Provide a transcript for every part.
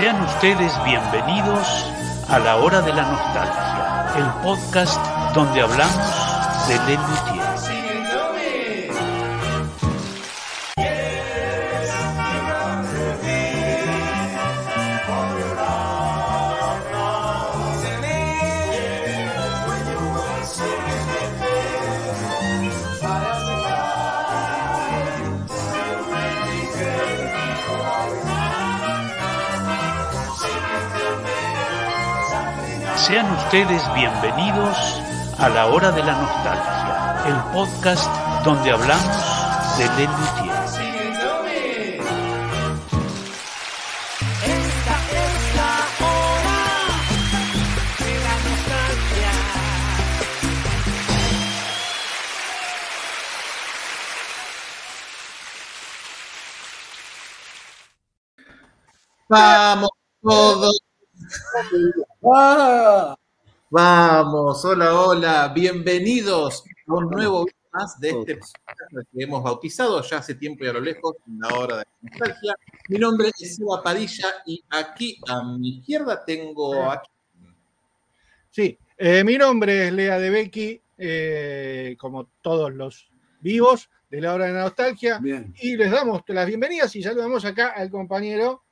Sean ustedes bienvenidos a la hora de la nostalgia, el podcast donde hablamos de Lelutier. Sean ustedes bienvenidos a la hora de la nostalgia, el podcast donde hablamos de Lelutier. Esta es la hora de la nostalgia. Vamos todos. Ah, Vamos, hola, hola, bienvenidos a un nuevo video más de este podcast que hemos bautizado ya hace tiempo y a lo lejos, la hora de la nostalgia. Mi nombre es Seba Padilla y aquí a mi izquierda tengo a Sí, eh, mi nombre es Lea de Becky, eh, como todos los vivos de la hora de la nostalgia, Bien. y les damos las bienvenidas y saludamos acá al compañero,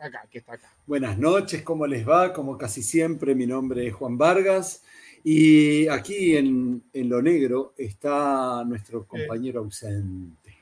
acá, que está acá. Buenas noches, ¿cómo les va? Como casi siempre, mi nombre es Juan Vargas y aquí en, en lo negro está nuestro compañero ausente.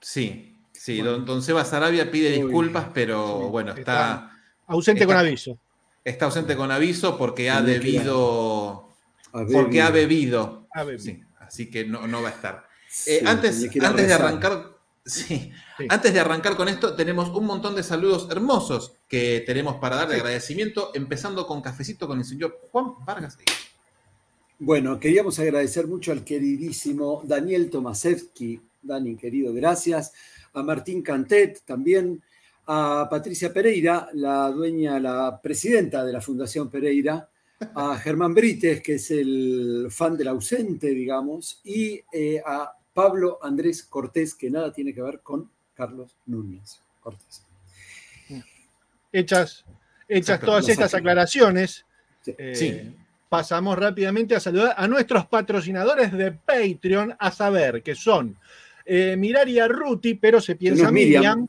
Sí, sí, Bueno. don, don Seba Sarabia pide Uy, disculpas, pero sí, bueno, está- está, Ausente Está- con aviso. está ausente con aviso porque ha debido, porque ha bebido. Sí, así que no, no va a estar. Sí, Eh, antes, antes de rezar. arrancar, sí, Sí. antes de arrancar con esto, tenemos un montón de saludos hermosos que tenemos para dar de Sí. agradecimiento, empezando con cafecito con el señor Juan Vargas. Bueno, queríamos agradecer mucho al queridísimo Daniel Tomasevsky. Dani, querido, gracias. A Martín Cantet también. A Patricia Pereira, la dueña, la presidenta de la Fundación Pereira. A Germán Brites, que es el fan del ausente, digamos. Y eh, a Pablo Andrés Cortés, que nada tiene que ver con Carlos Núñez Cortés. Hechas, hechas Exacto, todas estas aclaraciones, Sí. eh, Sí. pasamos rápidamente a saludar a nuestros patrocinadores de Patreon, a saber que son eh, Miraria Ruti, pero se piensa Miriam. Miriam,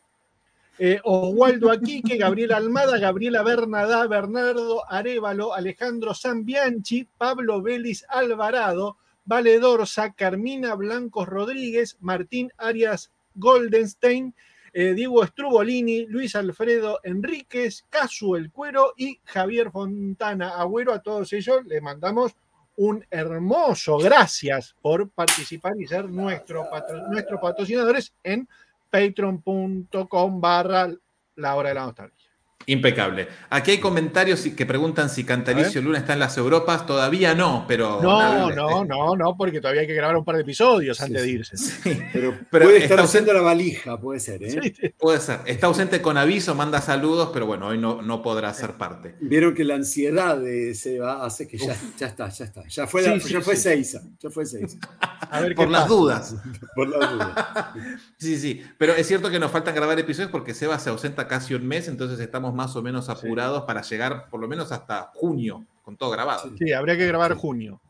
eh, Oswaldo Aquique, Gabriela Almada, Gabriela Bernadá, Bernardo Arevalo, Alejandro Zambianchi, Pablo Vélez Alvarado, Valedorza, Carmina Blancos Rodríguez, Martín Arias Goldenstein, eh, Diego Strubolini, Luis Alfredo Enríquez, Casu El Cuero y Javier Fontana Agüero. A todos ellos les mandamos un hermoso gracias por participar y ser nuestro nuestros patrocinadores en patreon.com barra la hora de la nostalgia. Impecable. Aquí hay comentarios que preguntan si Cantalicio Luna está en las Europas. Todavía no, pero. No, nada, no, este, no, no, porque todavía hay que grabar un par de episodios Sí, antes de irse. sí, Pero, Pero puede está estar ausente- la valija, puede ser. ¿eh? Sí, sí. puede ser. Está ausente con aviso, manda saludos, pero bueno, hoy no, no podrá ser parte. Vieron que la ansiedad de Seba hace que ya, ya está, ya está. Ya fue, Sí, la- sí, ya fue. Seiza, ya fue Seiza, A ver Por qué las pasa. dudas. por la duda. Sí, sí, pero es cierto que nos faltan grabar episodios porque Seba se ausenta casi un mes, entonces estamos más o menos apurados para llegar por lo menos hasta junio, con todo grabado. Sí, habría que grabar junio.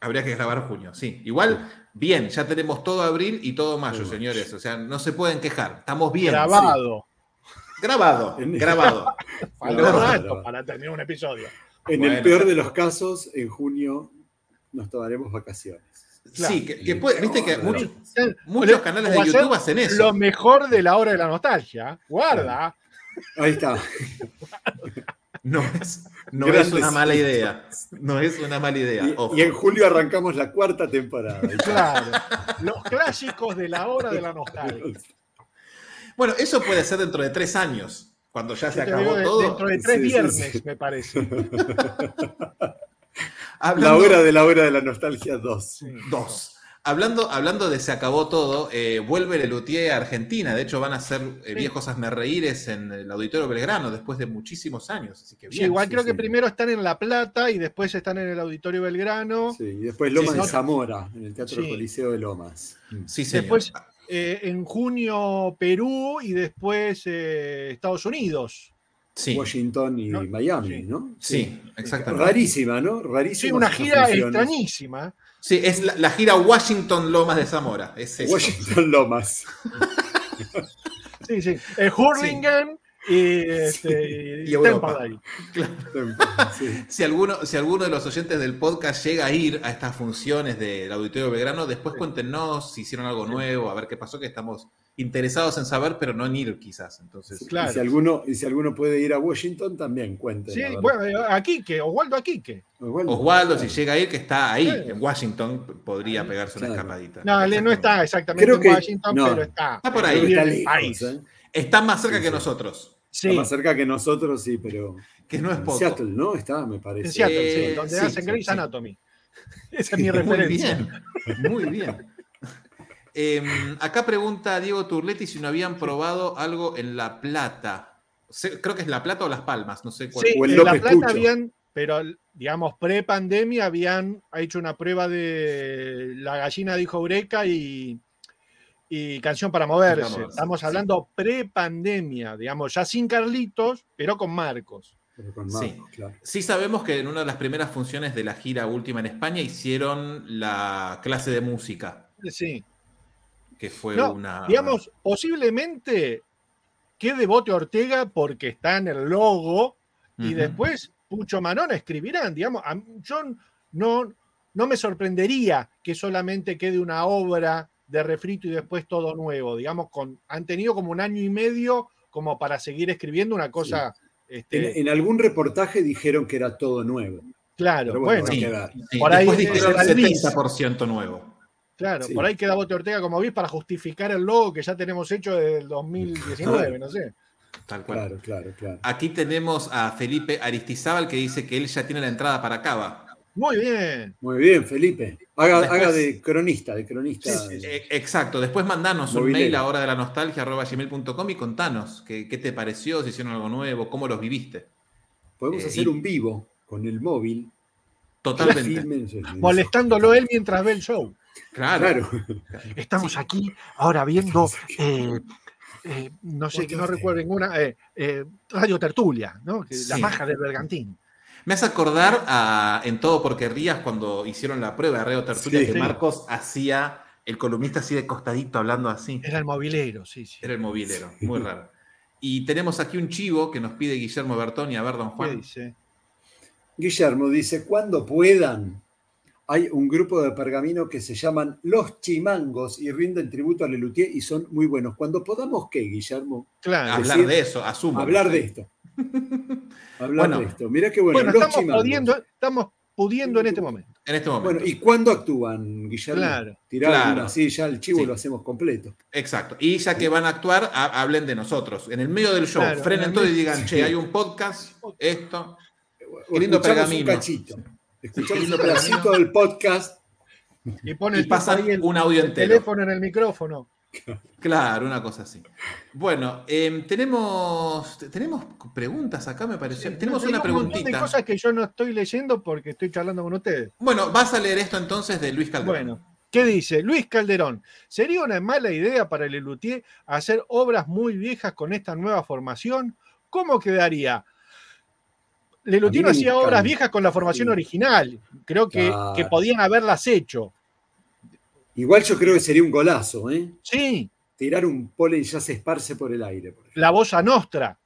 Habría que grabar junio, sí. Igual, bien, ya tenemos todo abril y todo mayo, señores. O sea, no se pueden quejar. Estamos bien. Grabado. Grabado, En- grabado. Falta Grabado, para tener un episodio. En Bueno. el peor de los casos, en junio nos tomaremos vacaciones. Sí, que, que puede- viste que muchos, Muchos muchos canales de YouTube hacen eso. Lo mejor de la hora de la nostalgia. Guarda. Ahí está. No es, no es una mala idea. No es una mala idea. Y, ojo. y en julio arrancamos la cuarta temporada. Claro. Los clásicos de la hora de la nostalgia. Bueno, eso puede ser dentro de tres años, cuando ya se Yo acabó de- todo. Dentro de tres Sí, viernes, sí. me parece. La hora de la hora de la nostalgia 2. Dos. Hablando, hablando de se acabó todo, eh, vuelve Lelutier a Argentina. De hecho, van a ser eh, Sí. viejos asmerreíres en el Auditorio Belgrano después de muchísimos años. Así que Sí, igual sí, creo sí. que primero están en La Plata y después están en el Auditorio Belgrano. Sí, y después Lomas Sí, de. Zamora, en el Teatro Sí. Coliseo de Lomas. Sí, señor. Después, eh, en junio Perú y después eh, Estados Unidos. Sí, Washington y No, Miami, sí. ¿no? sí, exactamente. Rarísima, ¿no? Rarísima. Sí, una gira extrañísima. Sí, es la, la gira Washington Lomas de Zamora. Es eso. Washington Lomas. Sí, sí. El Hurlingham y, este, Y y Europa. Sí. Si alguno, si alguno de los oyentes del podcast llega a ir a estas funciones del Auditorio Belgrano, después cuéntenos si hicieron algo nuevo, a ver qué pasó, que estamos interesados en saber, pero no en ir quizás. Entonces, Claro. Y, si alguno, y si alguno puede ir a Washington, también cuenten. Sí, bueno, eh, a Quique, Oswaldo a Quique. Oswaldo, si llega a ir, que está ahí, Claro. en Washington, podría pegarse una escapadita. No, él no está exactamente Creo en que- Washington, no. pero está. Está por ahí. está en el lejos, país. ¿eh? Está más cerca Sí, que sí. nosotros, Sí, Está más cerca que nosotros, sí, pero. que no es En poco. Seattle, ¿no? Está, me parece. en Seattle, sí, Eh, donde sí, hacen sí, Grey's sí. Anatomy. Esa es mi Muy referencia. bien, muy bien. Em, acá pregunta Diego Turletti si no habían probado algo en La Plata. Creo que es La Plata o Las Palmas, no sé cuál. Sí, en La Plata Pucho. habían, pero digamos, pre-pandemia habían hecho una prueba de La gallina dijo Eureka y, y Canción para moverse. Estamos sí. hablando pre-pandemia, digamos, ya sin Carlitos, pero con Marcos. Sí. Claro. Sí sabemos que en una de las primeras funciones de la gira última en España hicieron la clase de música, Sí. Que fue No, una... Digamos, posiblemente quede Bote Ortega porque está en el logo y después Pucho Manón escribirán. Digamos, a- yo no, no me sorprendería que solamente quede una obra de refrito y después todo nuevo. Digamos, con, han tenido como un año y medio como para seguir escribiendo una cosa. este, En, en algún reportaje dijeron que era todo nuevo. claro, Pero bueno, bueno, Sí, sí, por ahí después dijeron será el bis. 70% nuevo. Claro, sí. por ahí queda Bote Ortega como bis para justificar el logo que ya tenemos hecho desde el 2019, no sé. Tal cual. Claro, claro, claro. Aquí tenemos a Felipe Aristizábal que dice que él ya tiene la entrada para Cava. Muy bien. Muy bien, Felipe. Haga, Después- haga de cronista, de cronista. Eh, Exacto. Después mandanos un mail a hora de la nostalgia arroba gmail.com y contanos qué, qué te pareció, si hicieron algo nuevo, cómo los viviste. Podemos eh, hacer y- un vivo con el móvil. Totalmente. Filmen. Molestándolo él mientras ve el show. Claro. Claro. Estamos aquí ahora viendo, eh, eh, no sé, que no recuerdo ninguna, eh, eh, Radio Tertulia, ¿no? La Sí. maja del Bergantín. Me hace acordar a, en todo porque rías cuando hicieron la prueba de Reo Tertulia Sí. que Sí. Marcos hacía el columnista así de costadito hablando así. Era el movilero, sí, sí. Era el movilero, muy raro. Y tenemos aquí un chivo que nos pide Guillermo Bertoni. A ver, don ¿Qué Juan. dice? Guillermo dice, cuando puedan, hay un grupo de pergamino que se llaman Los Chimangos y rinden tributo a Lelutier y son muy buenos. Cuando podamos, ¿qué, Guillermo? Claro. Hablar de eso, asumo. Hablar de esto. Hablar Bueno. de esto. Mirá qué bueno. Bueno, Los estamos Chimangos. pudiendo, estamos pudiendo en este momento. En este momento. Bueno, ¿y cuándo actúan, Guillermo? Claro. Tirar Claro. así ya el chivo Sí. lo hacemos completo. Exacto. Y ya que van a actuar, ha- hablen de nosotros. En el medio del show, Claro, en frenen todo y digan, che, hay un podcast, esto. Qué lindo pergamino. un cachito. Escuchamos Qué un pedacito del podcast. Y pone Y el ahí el, un audio el entero. teléfono en el micrófono. Claro, una cosa así. Bueno, em, tenemos, tenemos preguntas acá, me pareció. tenemos Hay una un montón de preguntita. cosas que yo no estoy leyendo porque estoy charlando con ustedes. Bueno, vas a leer esto entonces de Luis Calderón. Bueno, ¿qué dice? Luis Calderón, ¿sería una mala idea para Lelutier hacer obras muy viejas con esta nueva formación? ¿Cómo quedaría? Lelutier no A mí me hacía obras viejas con la formación Sí. original. Creo que, Claro. que podían haberlas hecho. Igual yo creo que sería un golazo, ¿eh? Sí, Tirar un pole y ya se esparce por el aire. Por la voz a nostra.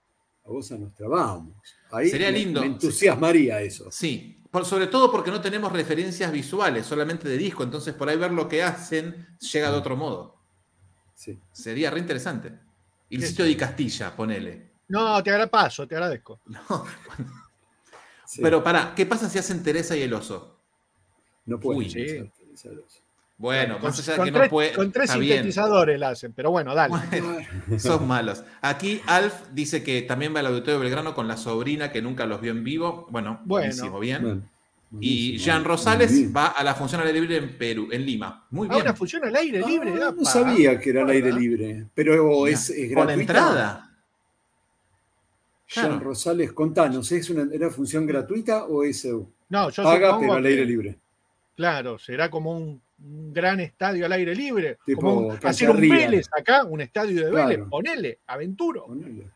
A vos a nuestra, vamos. Ahí Sería me- lindo. Me entusiasmaría eso. Sí, por- sobre todo porque no tenemos referencias visuales, solamente de disco, entonces por ahí ver lo que hacen llega de otro modo. Sí. Sería re interesante. Y el sitio de Castilla, ponele. No, te agradezco, paso, te agradezco. No, sí. Pero pará, ¿qué pasa si hacen Teresa y el oso? no pueden Uy, sí. hacer eso. Bueno, con, más allá de con que tres, no puede. con tres bien. sintetizadores la hacen, pero bueno, dale. Bueno, sos malos. Aquí Alf dice que también va al Auditorio Belgrano con la sobrina que nunca los vio en vivo. Bueno, Bueno. buenísimo, bien. Bueno, y. Jean Rosales bien. va a la función al aire libre en Perú, en Lima. Muy bien. Ahora funciona al aire libre. Ah, no sabía que era al aire Guarda. libre, pero es, es Con gratuita. entrada. Jean Claro. Rosales, contanos, ¿es una, ¿era función gratuita o es eh, No, yo paga pero al aire libre? Claro, será como un, un gran estadio al aire libre. Tipo como un- hacer un. Vélez acá, un estadio de Vélez. Claro. Ponele, aventuro. Ponele.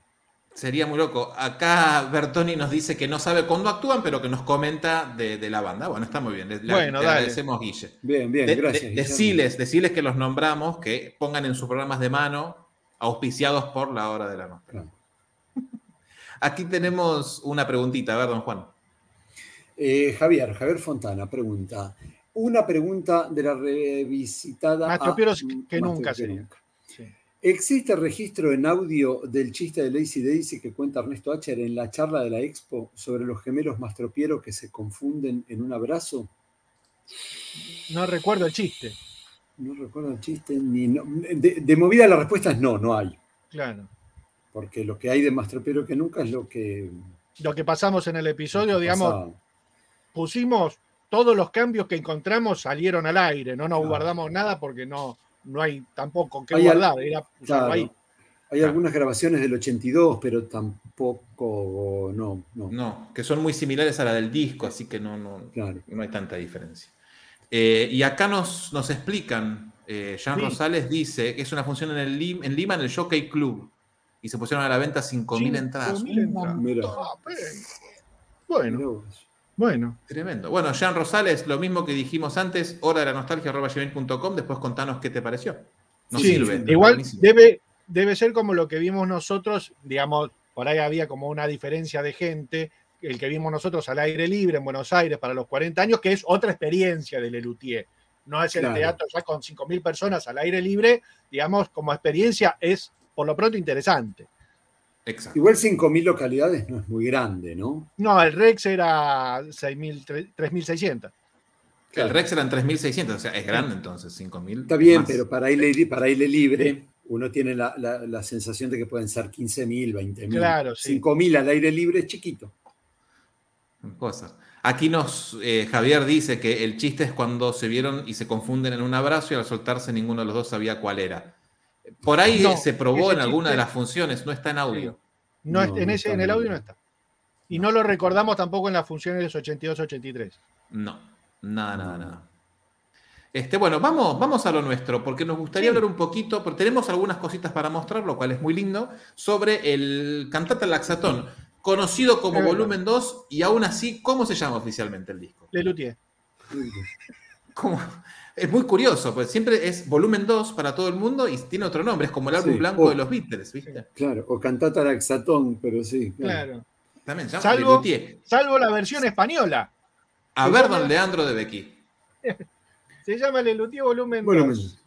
Sería muy loco. Acá Bertoni nos dice que no sabe cuándo actúan, pero que nos comenta de, de la banda. Bueno, está muy bien. Le, Bueno, le dale. agradecemos, Guille. Bien, bien, De- gracias. de- deciles, deciles que los nombramos, que pongan en sus programas de mano, auspiciados por la hora de la noche. Claro. Aquí tenemos una preguntita, a ver, don Juan. Eh, Javier, Javier Fontana pregunta. Una pregunta de la revisitada. Más a- tropieros que Más nunca sería. nunca. Sí. ¿Existe registro en audio del chiste de Lazy Daisy que cuenta Ernesto Acher en la charla de la Expo sobre los gemelos mastropieros que se confunden en un abrazo? No recuerdo el chiste. No recuerdo el chiste ni. no- de, de movida la respuesta es no, no hay. Claro. Porque lo que hay de mastropiero que nunca es lo que. Lo que pasamos en el episodio, digamos, pasaba. pusimos todos los cambios que encontramos salieron al aire, no nos Claro. guardamos nada porque no, no hay tampoco que Hay al- guardar, era Claro. ahí. Hay Claro. algunas grabaciones del 82, pero tampoco. No, no. No, que son muy similares a la del disco, así que no, no, Claro. no hay tanta diferencia. Eh, y acá nos, nos explican, eh, Jean Sí. Rosales dice que es una función en, el Lim- en Lima en el Jockey Club y se pusieron a la venta 5.000 entradas. 5.000 Un entradas. Mira. Ah, Bueno, bueno. Tremendo. Bueno, Jean Rosales, lo mismo que dijimos antes, hora de la nostalgia después contanos qué te pareció. Nos Sí, sirve. Igual buenísimo. debe, debe ser como lo que vimos nosotros, digamos, por ahí había como una diferencia de gente, el que vimos nosotros al aire libre en Buenos Aires para los 40 años, que es otra experiencia del Lelutier. No es el Claro. teatro ya con 5.000 personas al aire libre, digamos, como experiencia es por lo pronto interesante. Exacto. Igual 5.000 localidades no es muy grande, ¿no? No, el Rex era 6.000, 3.600. El Rex eran 3.600, o sea, es grande entonces, 5.000. Está bien, más. pero para aire, para aire libre uno tiene la, la- la sensación de que pueden ser 15.000, 20.000. Claro, sí. 5.000 al aire libre es chiquito. Cosas. Aquí nos, eh, Javier dice que el chiste es cuando se vieron y se confunden en un abrazo y al soltarse ninguno de los dos sabía cuál era. Por ahí No, se probó en alguna de las funciones, no está en audio. No, No, en, ese, en el audio no está. Y no lo recordamos tampoco en las funciones 82-83. No, nada, nada, nada. Este, bueno, vamos, vamos a lo nuestro, porque nos gustaría Sí. hablar un poquito, porque tenemos algunas cositas para mostrar, lo cual es muy lindo, sobre el cantata laxatón, conocido como Es verdad. volumen 2, y aún así, ¿cómo se llama oficialmente el disco? Lelutier. como- es muy curioso, pues siempre es volumen 2 para todo el mundo y tiene otro nombre, es como el álbum Sí. blanco de los Beatles, ¿viste? Claro, o cantata laxatón, pero sí. claro. Claro. También se llama Salvo- Lelutier. Salvo la versión española. A ver, don Leandro de Becky. Se llama Lelutier Volumen Volumen 2.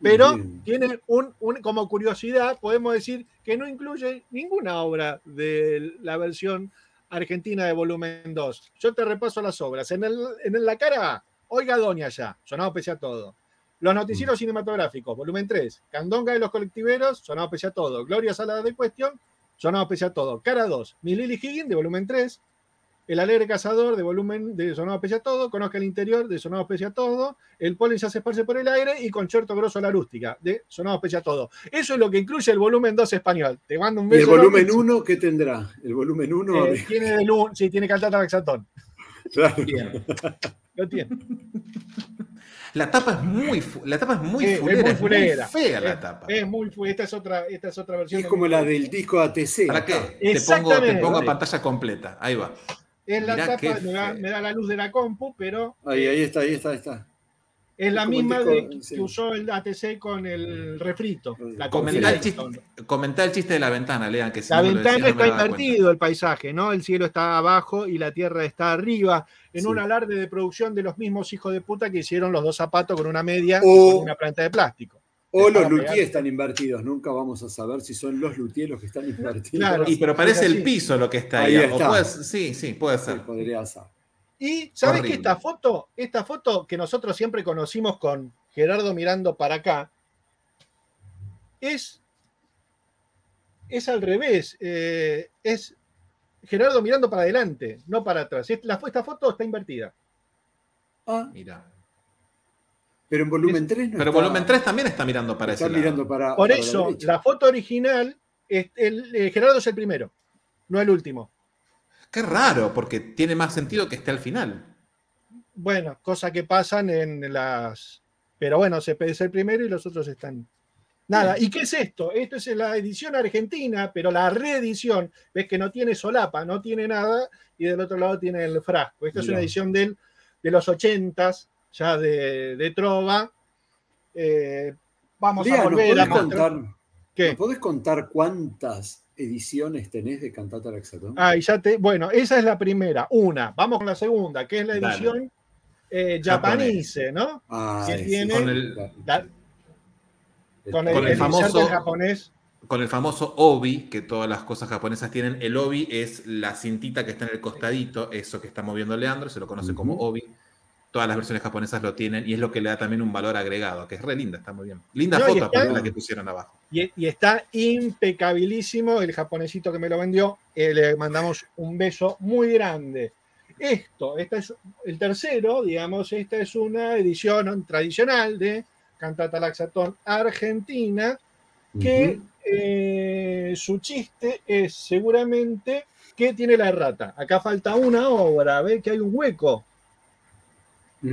Pero Bien. tiene un, un- como curiosidad, podemos decir que no incluye ninguna obra de la versión argentina de volumen 2. Yo te repaso las obras. En, el, en la cara A, Oiga Doña ya, sonado pese a todo. Los noticieros cinematográficos, volumen 3. Candonga de los colectiveros, sonado pese a todo. Gloria Sala de Cuestión, sonado pese a todo. Cara 2, Mi Lily Higgins, de volumen 3. El alegre cazador, de volumen de sonado pese a todo. Conozca el interior, de sonado pese a todo. El polen ya se esparce por el aire. Y concierto grosso a la rústica, de sonado pese a todo. Eso es lo que incluye el volumen 2 español. Te mando un ¿Y beso. el volumen López. 1 qué tendrá? El volumen 1. Eh, tiene del un- sí, tiene cantata Laxatón. claro. Bien. Lo tiene. La tapa es muy, la tapa es muy es fulera, muy es muy, fulera. fea la Es- tapa. Es muy esta es otra, esta es otra versión. Es como la del disco ATC. ¿Para qué? Te pongo, te pongo a pantalla completa. Ahí va. Es la Mirá tapa, me da, me da la luz de la compu, pero Ahí, ahí está, ahí está, ahí está. Es la misma de- sí. que usó el ATC con el refrito. La Comentá el, chiste, comentá el chiste de la ventana, lean que si La no ventana decía, no me está cuenta. invertido el paisaje, ¿no? El cielo está abajo y la tierra está arriba, en Sí. un alarde de producción de los mismos hijos de puta que hicieron los dos zapatos con una media y O- con una planta de plástico. O los luthiers están invertidos. Nunca vamos a saber si son los luthiers los que están invertidos. Claro. Y pero parece el piso lo que está ahí. Ahí o está. puede- sí, sí, puede Sí, ser. podría ser. Y sabes Horrible. que esta foto, esta foto que nosotros siempre conocimos con Gerardo mirando para acá, es, es al revés. eh, es Gerardo mirando para adelante, no para atrás. Es- La, esta foto está invertida. Ah, Mira. pero en volumen 3 no Pero está- volumen 3 también está mirando para está ese lado. mirando para. Por para eso, la foto original, es el, eh, Gerardo es el primero, no el último. Qué raro, porque tiene más sentido que esté al final. Bueno, cosas que pasan en las... Pero bueno, se es el primero y los otros están... Nada, ¿y qué es esto? Esto es la edición argentina, pero la reedición, ves que no tiene solapa, no tiene nada, y del otro lado tiene el frasco. Esta es una edición del, de los ochentas, ya de, de Trova. Eh, vamos Lea, a ¿nos volver a podés mostrar. contar, ¿Qué? ¿nos podés contar cuántas ediciones tenés de Cantata Laxatón? Ah, y ya te. Bueno, esa es la primera. Una. Vamos con la segunda, que es la edición eh, japanese, ¿no? Ah, que sí, tiene- Con el- La- con el, Con el el famoso- japonés. Con el famoso obi, que todas las cosas japonesas tienen. El obi es la cintita que está en el costadito, eso que está moviendo Leandro, se lo conoce como obi. Todas las versiones japonesas lo tienen y es lo que le da también un valor agregado, que es re linda, está muy bien. Linda No, foto, está- la que pusieron abajo. Y, y está impecabilísimo el japonesito que me lo vendió. eh, le mandamos un beso muy grande. Esto, esta es el tercero, digamos, esta es una edición tradicional de Cantata Laxatón Argentina, que eh, su chiste es seguramente que tiene la errata. Acá falta una obra, ve que hay un hueco.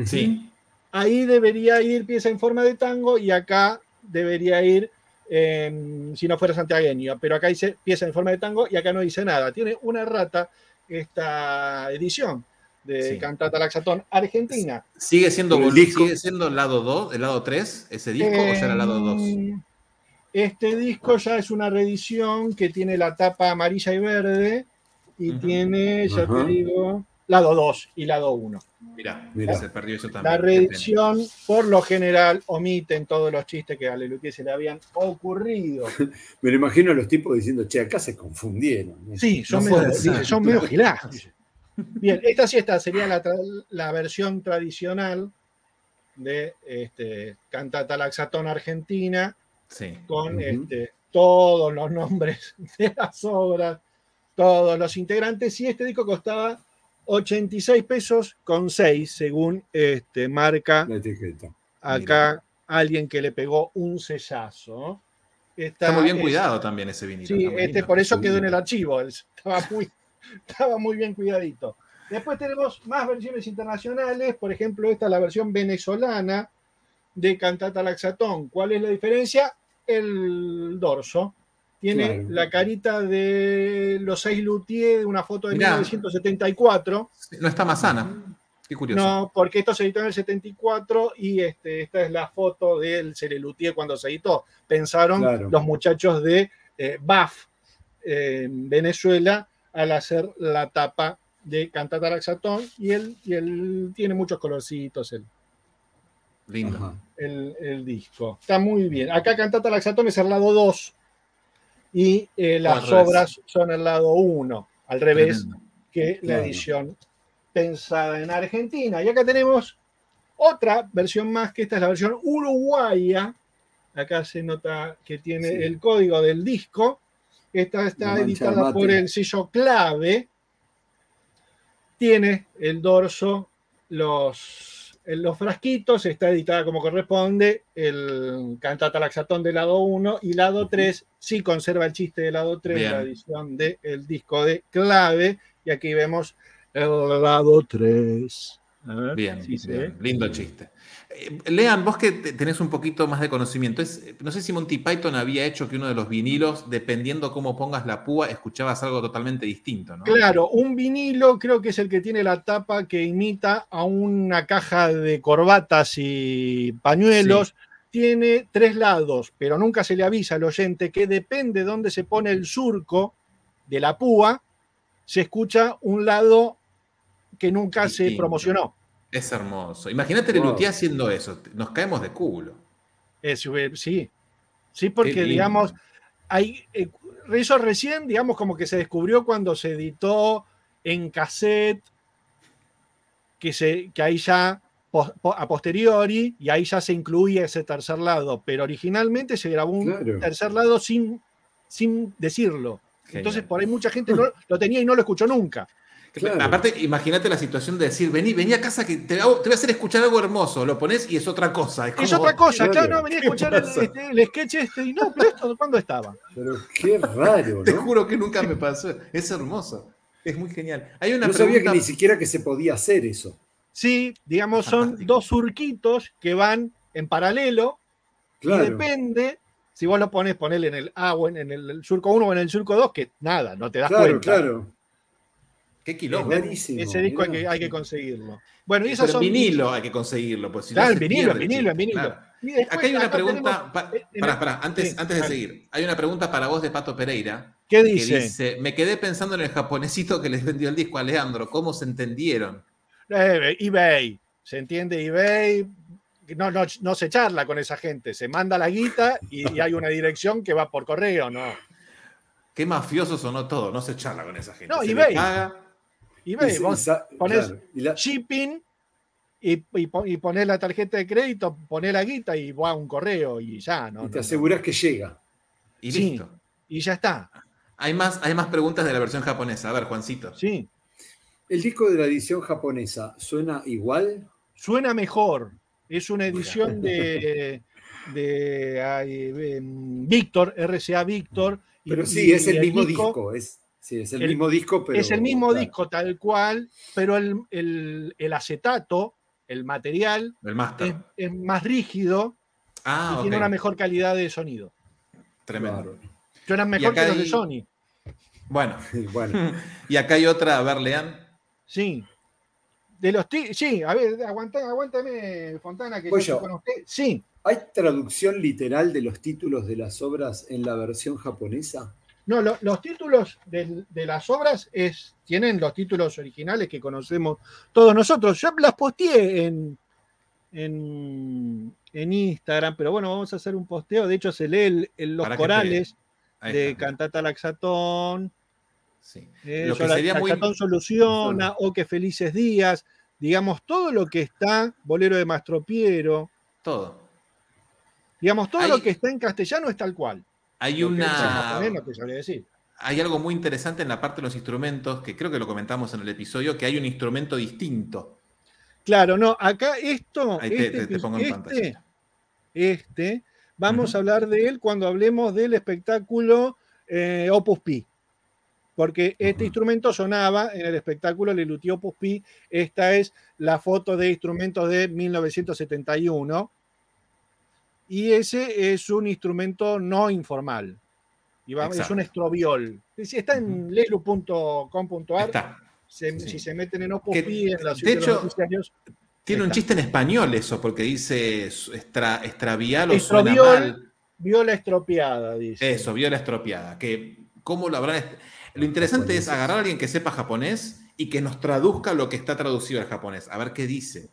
Sí, Ahí debería ir pieza en forma de tango y acá debería ir, eh, si no fuera santiagueño, pero acá dice pieza en forma de tango y acá no dice nada. Tiene una errata esta edición de Sí. Cantata Laxatón Argentina. ¿Sigue siendo, ¿Y el disco? ¿Sigue siendo el lado 2, el lado 3, ese disco, o ya era el lado 2? Eh, Este disco ya es una reedición que tiene la tapa amarilla y verde y tiene, ya te digo, lado 2 y lado 1. Mirá, Mirá. se perdió eso también. La reedición, por lo general, omiten todos los chistes que a Lelutier se le habían ocurrido. Me lo imagino a los tipos diciendo, che, acá se confundieron. Sí, son, No medio, dice, son. Bien, esta sí esta sería la, tra- la versión tradicional de este, Cantata Laxatón Argentina, Sí. con este, todos los nombres de las obras, todos los integrantes, y este disco costaba 86 pesos con 6, según este, marca La etiqueta. acá alguien que le pegó un sellazo. Esta Está muy bien es- cuidado también ese vinilo. Sí, este lindo. por eso quedó en el archivo. Estaba muy, estaba muy bien cuidadito. Después tenemos más versiones internacionales, por ejemplo, esta es la versión venezolana de Cantata Laxatón. ¿Cuál es la diferencia? El dorso. Tiene Claro. la carita de los seis luthiers de una foto de Mirá. 1974. No está más sana. Qué curioso. No, porque esto se editó en el 74 y este, esta es la foto del Cerelutier cuando se editó. Pensaron Claro. los muchachos de eh, BAF eh, en Venezuela al hacer la tapa de Cantata Laxatón y él, y él tiene muchos colorcitos el, Lindo. El- el disco. Está muy bien. Acá Cantata Laxatón es el lado 2 y eh, las al obras son el lado 1, al revés Tremendo. que la edición pensada en Argentina. Y acá tenemos otra versión más, que esta es la versión uruguaya. Acá se nota que tiene Sí. el código del disco. Esta está mancha editada mate. por el sello clave. Tiene el dorso, los, en los frasquitos, está editada como corresponde, el cantata laxatón del lado 1 y lado 3 sí conserva el chiste del lado 3, Bien. la edición del disco de clave. Y aquí vemos el lado 3. A ver Bien, lindo chiste. Eh, Lean, vos que te- tenés un poquito más de conocimiento, es, eh, no sé si Monty Python había hecho que uno de los vinilos, dependiendo cómo pongas la púa, escuchabas algo totalmente distinto, ¿no? Claro, un vinilo creo que es el que tiene la tapa que imita a una caja de corbatas y pañuelos. Tiene tres lados, pero nunca se le avisa al oyente que depende de dónde se pone el surco de la púa, se escucha un lado que nunca se promocionó. Es hermoso. Imagínate Wow. Lelutier haciendo eso, nos caemos de culo. Es, eh, sí, sí, porque digamos, hay, eh, eso recién, digamos, como que se descubrió cuando se editó en cassette, que, se, que ahí ya a posteriori, y ahí ya se incluía ese tercer lado, pero originalmente se grabó un Claro. tercer lado sin, sin decirlo. Genial. Entonces por ahí mucha gente no, lo tenía y no lo escuchó nunca. Claro. Aparte, imagínate la situación de decir, vení, vení a casa que te, hago- te voy a hacer escuchar algo hermoso, lo pones y es otra cosa. Es, otra cosa, claro. claro, no, venía a ¿Qué escuchar el, este, el sketch este y no, pero esto, ¿cuándo estaba? Pero qué raro, Te ¿no? juro que nunca me pasó. Es hermoso. Es muy genial. Hay una No sabía que ni siquiera que se podía hacer eso. Sí, digamos, son Fantástico. dos surquitos que van en paralelo y Claro. depende Si vos lo pones, ponele en el A o en, en el surco 1 o en el surco 2, que nada, no te das Claro, cuenta. claro. Qué quilombo. Ese disco hay que, hay que conseguirlo. Bueno, y Pero esas son. vinilo hay que conseguirlo. Pues, si no Claro, en vinilo, en pierde, vinilo, claro. Después Acá hay una acá pregunta. tenemos- pa- en pará, el- pará, antes, sí, antes de seguir, hay una pregunta para vos de Pato Pereira. ¿Qué Que dice? dice: Me quedé pensando en el japonesito que les vendió el disco a Leandro. ¿Cómo se entendieron? Eh, eBay. ¿Se entiende eBay? No, no, no se charla con esa gente. Se manda la guita y, y hay una dirección que va por correo, ¿no? Qué mafioso sonó todo. No se charla con esa gente. No, se eBay. Y- vos claro, y la- shipping y, y, pon- y ponés la tarjeta de crédito, ponés la guita y va a un correo y ya, ¿no? y te no. aseguras que llega. Y Sí. listo. Y ya está. Hay más, hay más preguntas de la versión japonesa. A ver, Juancito. Sí. ¿El disco de la edición japonesa suena igual? Suena mejor. Es una edición de, de em, Víctor, RCA Víctor. Pero y- sí, es el mismo disco. Es, sí, es el, el- mismo disco, pero. es el mismo claro. disco tal cual, pero el, el- el acetato, el material, El master. es, es más rígido ah, y tiene una mejor calidad de sonido. Tremendo. Suenan mejor que los de Sony. Bueno, Bueno, y acá hay otra. A ver, Lean. Sí. De los sí, a ver, aguanta, aguántame, Fontana, que yo yo. con usted. Sí, ¿hay traducción literal de los títulos de las obras en la versión japonesa? No, lo- los títulos de, las obras es, tienen los títulos originales que conocemos todos nosotros. Yo las posteé en, en, en Instagram, pero bueno, vamos a hacer un posteo. De hecho, se lee el- el- los Para corales de. Cantata Laxatón. Sí. Eh, Lo que sería muy- soluciona, o que felices días, digamos, todo lo que está, Bolero de Mastropiero, Todo. digamos, todo lo que está en castellano es tal cual. Hay una. decir. Hay algo muy interesante en la parte de los instrumentos, que creo que lo comentamos en el episodio, que hay un instrumento distinto. Claro, no, acá esto, Ahí te- este, te- te pongo en este, pantalla. este, vamos a hablar de él cuando hablemos del espectáculo eh, Opus Pi. Porque este instrumento sonaba en el espectáculo Lelutier Opus Pi. Esta es la foto de instrumentos de 1971. Y ese es un instrumento no informal. Y va- es un estrobiol. Es- Está en. Se- Sí. Si se meten en Opus en la ciudad de hecho, los Tiene un chiste en español eso, porque dice extra, extravial o suena Estrobiol. mal. viola estropeada, dice. Eso, viola estropeada. Que, ¿Cómo lo habrán.? Lo interesante es agarrar a alguien que sepa japonés y que nos traduzca lo que está traducido al japonés. A ver qué dice.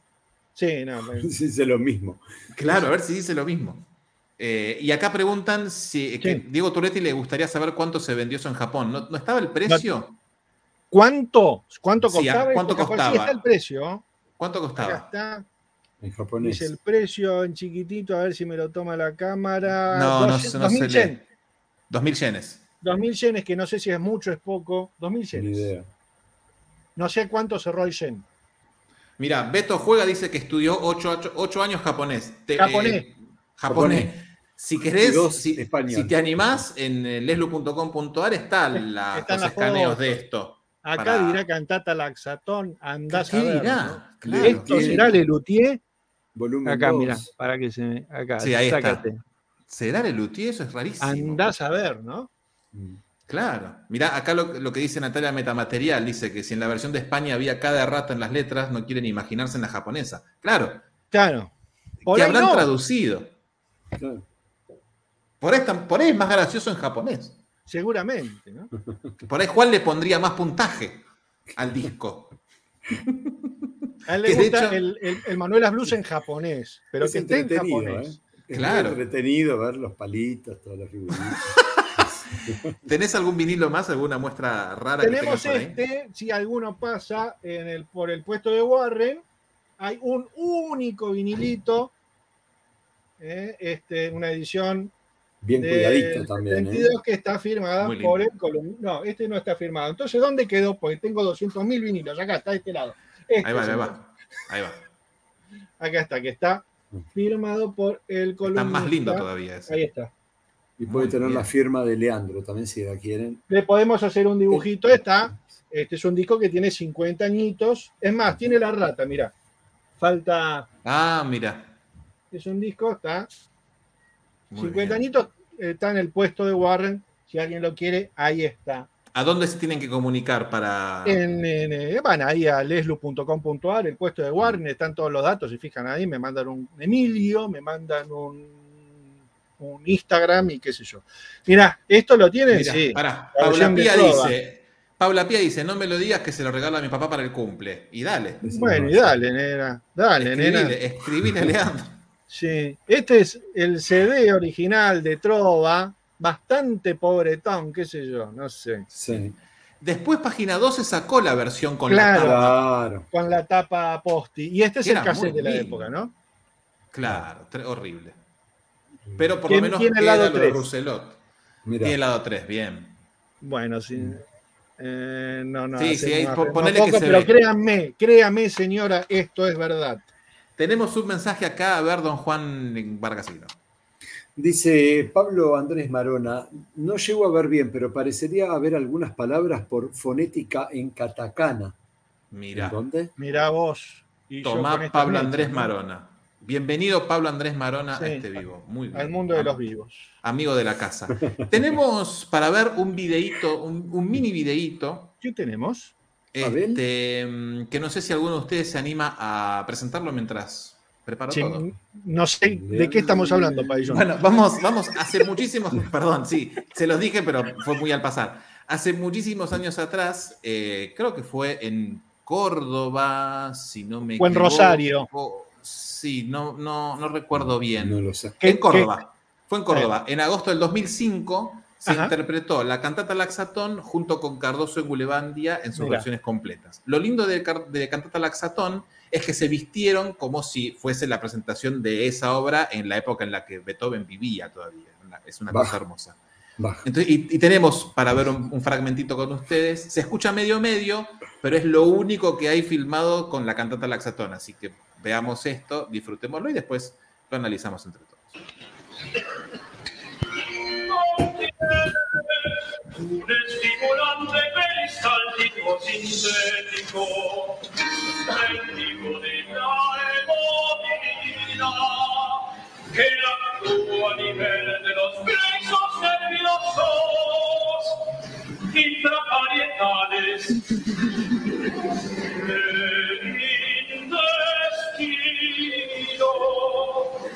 Sí, no, me- Dice lo mismo. Claro, a ver si dice lo mismo. Eh, y acá preguntan si que Sí. Diego Turetti le gustaría saber cuánto se vendió eso en Japón. ¿No, no estaba el precio? ¿Cuánto? ¿Cuánto Sí, costaba? ¿cuánto Este capaz- costaba? Sí, está el precio. ¿Cuánto Acá costaba? está. En japonés. Dice el precio en chiquitito, a ver si me lo toma la cámara. No, no, 200, no 2000 se lee. yen. 2.000 yenes. 2000 yenes, que no sé si es mucho, es poco. 2000 Ni yenes. idea. No sé cuánto cerró el yen. Mira, Beto Juega dice que estudió 8 años japonés. Te- Japonés. eh, japonés. Si querés, si, te animás, en eh, leslu.com.ar están la- Están los las escaneos fotos. de esto. Acá Para- dirá cantata laxatón, andás ¿Qué a ver. dirá? ¿no? Claro. Esto será Lelutier. Volumen Acá, mira, para que se me. Acá, Sí, ahí está. ¿Será el Luthier? Eso es rarísimo. Andás a ver, ¿no? Mm. Claro. Mirá, acá lo, lo que dice Natalia Metamaterial, dice que si en la versión de España había cada rata en las letras, no quieren imaginarse en la japonesa. Claro, Claro. Por que habrán no. traducido. Claro. Por ahí, tan- por ahí es más gracioso en japonés. Seguramente, ¿no? Por ahí Juan le pondría más puntaje al disco. A él le Que gusta hecho- el, el, el Manuelas Blues en japonés, pero Es que esté en entretenido, japonés. ¿eh? Es Claro. entretenido ver los palitos, todas las figuritas. ¿Tenés algún vinilo más, alguna muestra rara Tenemos que este, si alguno pasa en el, por el puesto de Warren, hay un único vinilito, eh, este, una edición Bien cuidadito también, ¿eh? 72 que está firmada por el column- No, este no está firmado. Entonces, ¿dónde quedó? Porque tengo 200.000 vinilos. Acá está, de este lado. Este, Ahí va, ahí va. Ahí va. Acá está, que está firmado por el Está columnista. más lindo todavía ese. Ahí está. Y puede Muy tener bien. la firma de Leandro también, si la quieren. Le podemos hacer un dibujito. Está. Este es un disco que tiene 50 añitos. Es más, tiene la rata, mira. Falta. Ah, mira. Es un disco, está. Muy 50 bien. añitos. está en el puesto de Warren. Si alguien lo quiere, ahí está. ¿A dónde se tienen que comunicar para...? En, en, eh, van ahí a leslu.com.ar, el puesto de Warren, están todos los datos, si fijan ahí, me mandan un Emilio, me mandan un, un Instagram y qué sé yo. Mirá, ¿esto lo tienen? Mirá, sí. pará, La Paula Pía dice... Paula Pía dice, no me lo digas que se lo regalo a mi papá para el cumple. Y dale. Bueno, y dale, nena. Dale, nena. Escribile, escribile, Leandro. Sí. Este es el CD original de Trova, bastante pobretón, qué sé yo, no sé. Sí, Después, página 12 sacó la versión con Claro. la tapa. claro. Con la tapa posti. Y este es el cassette de la lindo. época, ¿no? Claro, horrible. Pero por ¿Quién lo menos tiene el lado lo de tres? Rousselot. Mira, Tiene el lado 3, bien. Bueno, sí. Eh, no, no. Sí, sí, ponele poco, que se pero ve. créanme, créanme, señora, esto es verdad. Tenemos un mensaje acá, a ver, don Juan Vargasino. Dice Pablo Andrés Marona, no llego a ver bien, pero parecería haber algunas palabras por fonética en katakana. Mira, ¿En dónde? Mirá vos. Y tomá Pablo Andrés. Marona. Bienvenido Pablo Andrés Marona Sí. a este vivo. Muy bien. Al mundo de los vivos. Amigo de la casa. Tenemos para ver un videíto, un, un mini videíto, ¿Qué tenemos? A ver. este, mm, que no sé si alguno de ustedes se anima a presentarlo mientras preparo Sí, todo. no sé de qué estamos hablando, Paillón. Bueno, vamos, vamos, hace muchísimos, perdón, sí, se los dije, pero fue muy al pasar. Hace muchísimos años atrás, eh, creo que fue en Córdoba, si no me O en equivoco. Rosario. Sí, no, no, no recuerdo bien. No lo sé. ¿Qué- en Córdoba. Fue en Córdoba. En agosto del 2005 se Ajá. interpretó la cantata Laxatón junto con Cardoso en Gulebandia en sus versiones completas. Lo lindo de, de cantata Laxatón es que se vistieron como si fuese la presentación de esa obra en la época en la que Beethoven vivía todavía. Es una Baja. cosa hermosa. Entonces, y, y tenemos para ver un, un fragmentito con ustedes. Se escucha medio medio, pero es lo único que hay filmado con la cantata Laxatón. Así que veamos esto, disfrutémoslo y después lo analizamos entre todos. Un estimulante peristaltico sintético, técnico de la que actúa a nivel de los plexos nerviosos intraparietales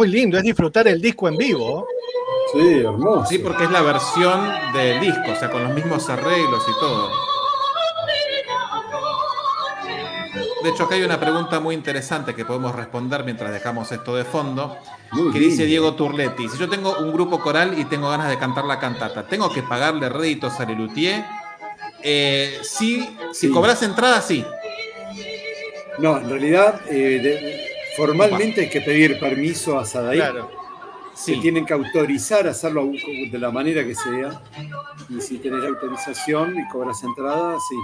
Muy lindo, es disfrutar el disco en vivo. Sí, hermoso. Sí, porque es la versión del disco, o sea, con los mismos arreglos y todo. De hecho, acá hay una pregunta muy interesante que podemos responder mientras dejamos esto de fondo, Muy que dice. Diego Turletti, si yo tengo un grupo coral y tengo ganas de cantar la cantata, ¿tengo que pagarle réditos a Lelutier? Eh, sí, si Sí. cobras entrada, sí. No, en realidad, eh, de- formalmente hay que pedir permiso a Sadaí. Claro. Se Sí, tienen que autorizar a hacerlo de la manera que sea. Y si tenés autorización y cobras entrada, sí.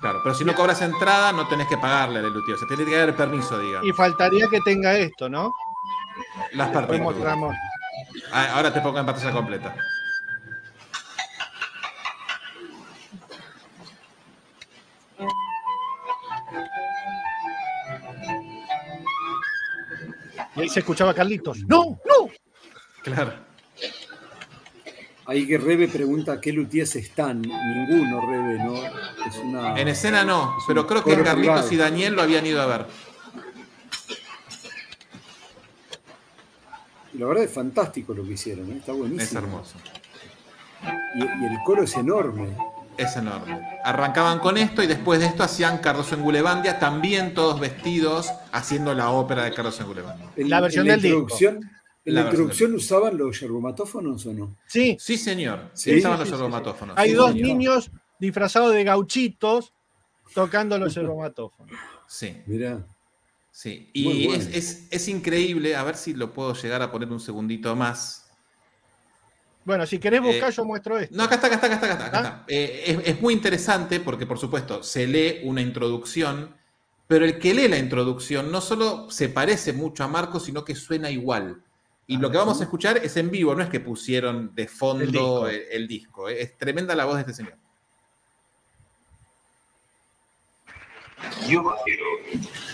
claro, pero si no cobras entrada, no tenés que pagarle a Lelutier, o sea, tiene que haber permiso, digamos. Y faltaría que tenga esto, ¿no? Las mostramos. Ah, Ahora te pongo en pantalla completa. Y ahí se escuchaba a Carlitos. ¡No! ¡No! Claro. Ahí que Rebe pregunta qué luthiers están. Ninguno, Rebe, ¿no? Es una... En escena no, es pero creo que Carlitos privado. y Daniel lo habían ido a ver. Y la verdad es fantástico lo que hicieron, ¿eh? está Es buenísimo. hermoso. Y, y el coro es enorme. Es enorme. Arrancaban con esto y después de esto hacían Carlos en Gulebandia, también todos vestidos, haciendo la ópera de Carlos en Gulebandia. En- La versión en la del disco. introducción, ¿En La introducción usaban los yerbomatófonos o no? Sí, Sí, señor. Sí, sí, los sí, hay Sí, dos señor. niños disfrazados de gauchitos tocando los aromatófonos. Sí, Mirá. sí. Y bueno. es, es- es increíble, a ver si lo puedo llegar a poner un segundito más. Bueno, si querés buscar, Eh, yo muestro esto. No, acá está, acá está, acá está. Acá está, acá ¿Ah? está. Eh, es, es muy interesante porque, por supuesto, se lee una introducción, pero el que lee la introducción no solo se parece mucho a Marco, sino que suena igual. Y lo que vamos a escuchar es en vivo, no es que pusieron de El fondo disco. el, el disco. Es tremenda la voz de este señor. Giovanni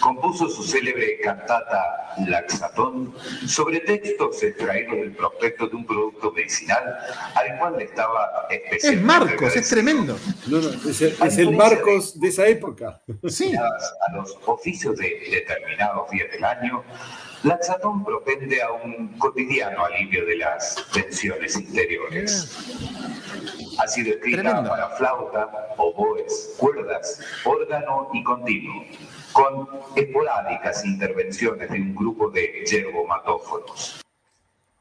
compuso su célebre cantata Laxatón sobre textos extraídos del prospecto de un producto medicinal al cual estaba Es especialmente Marcos, es tremendo. No, no, es, el, es el Marcos de esa época. Sí. A los oficios de determinados días del año, Laxatón propende a un cotidiano alivio de las tensiones interiores. Ha sido escrita Tremendo. para flauta, oboes, cuerdas, órgano y continuo, con esporádicas intervenciones de un grupo de yerbomatófonos.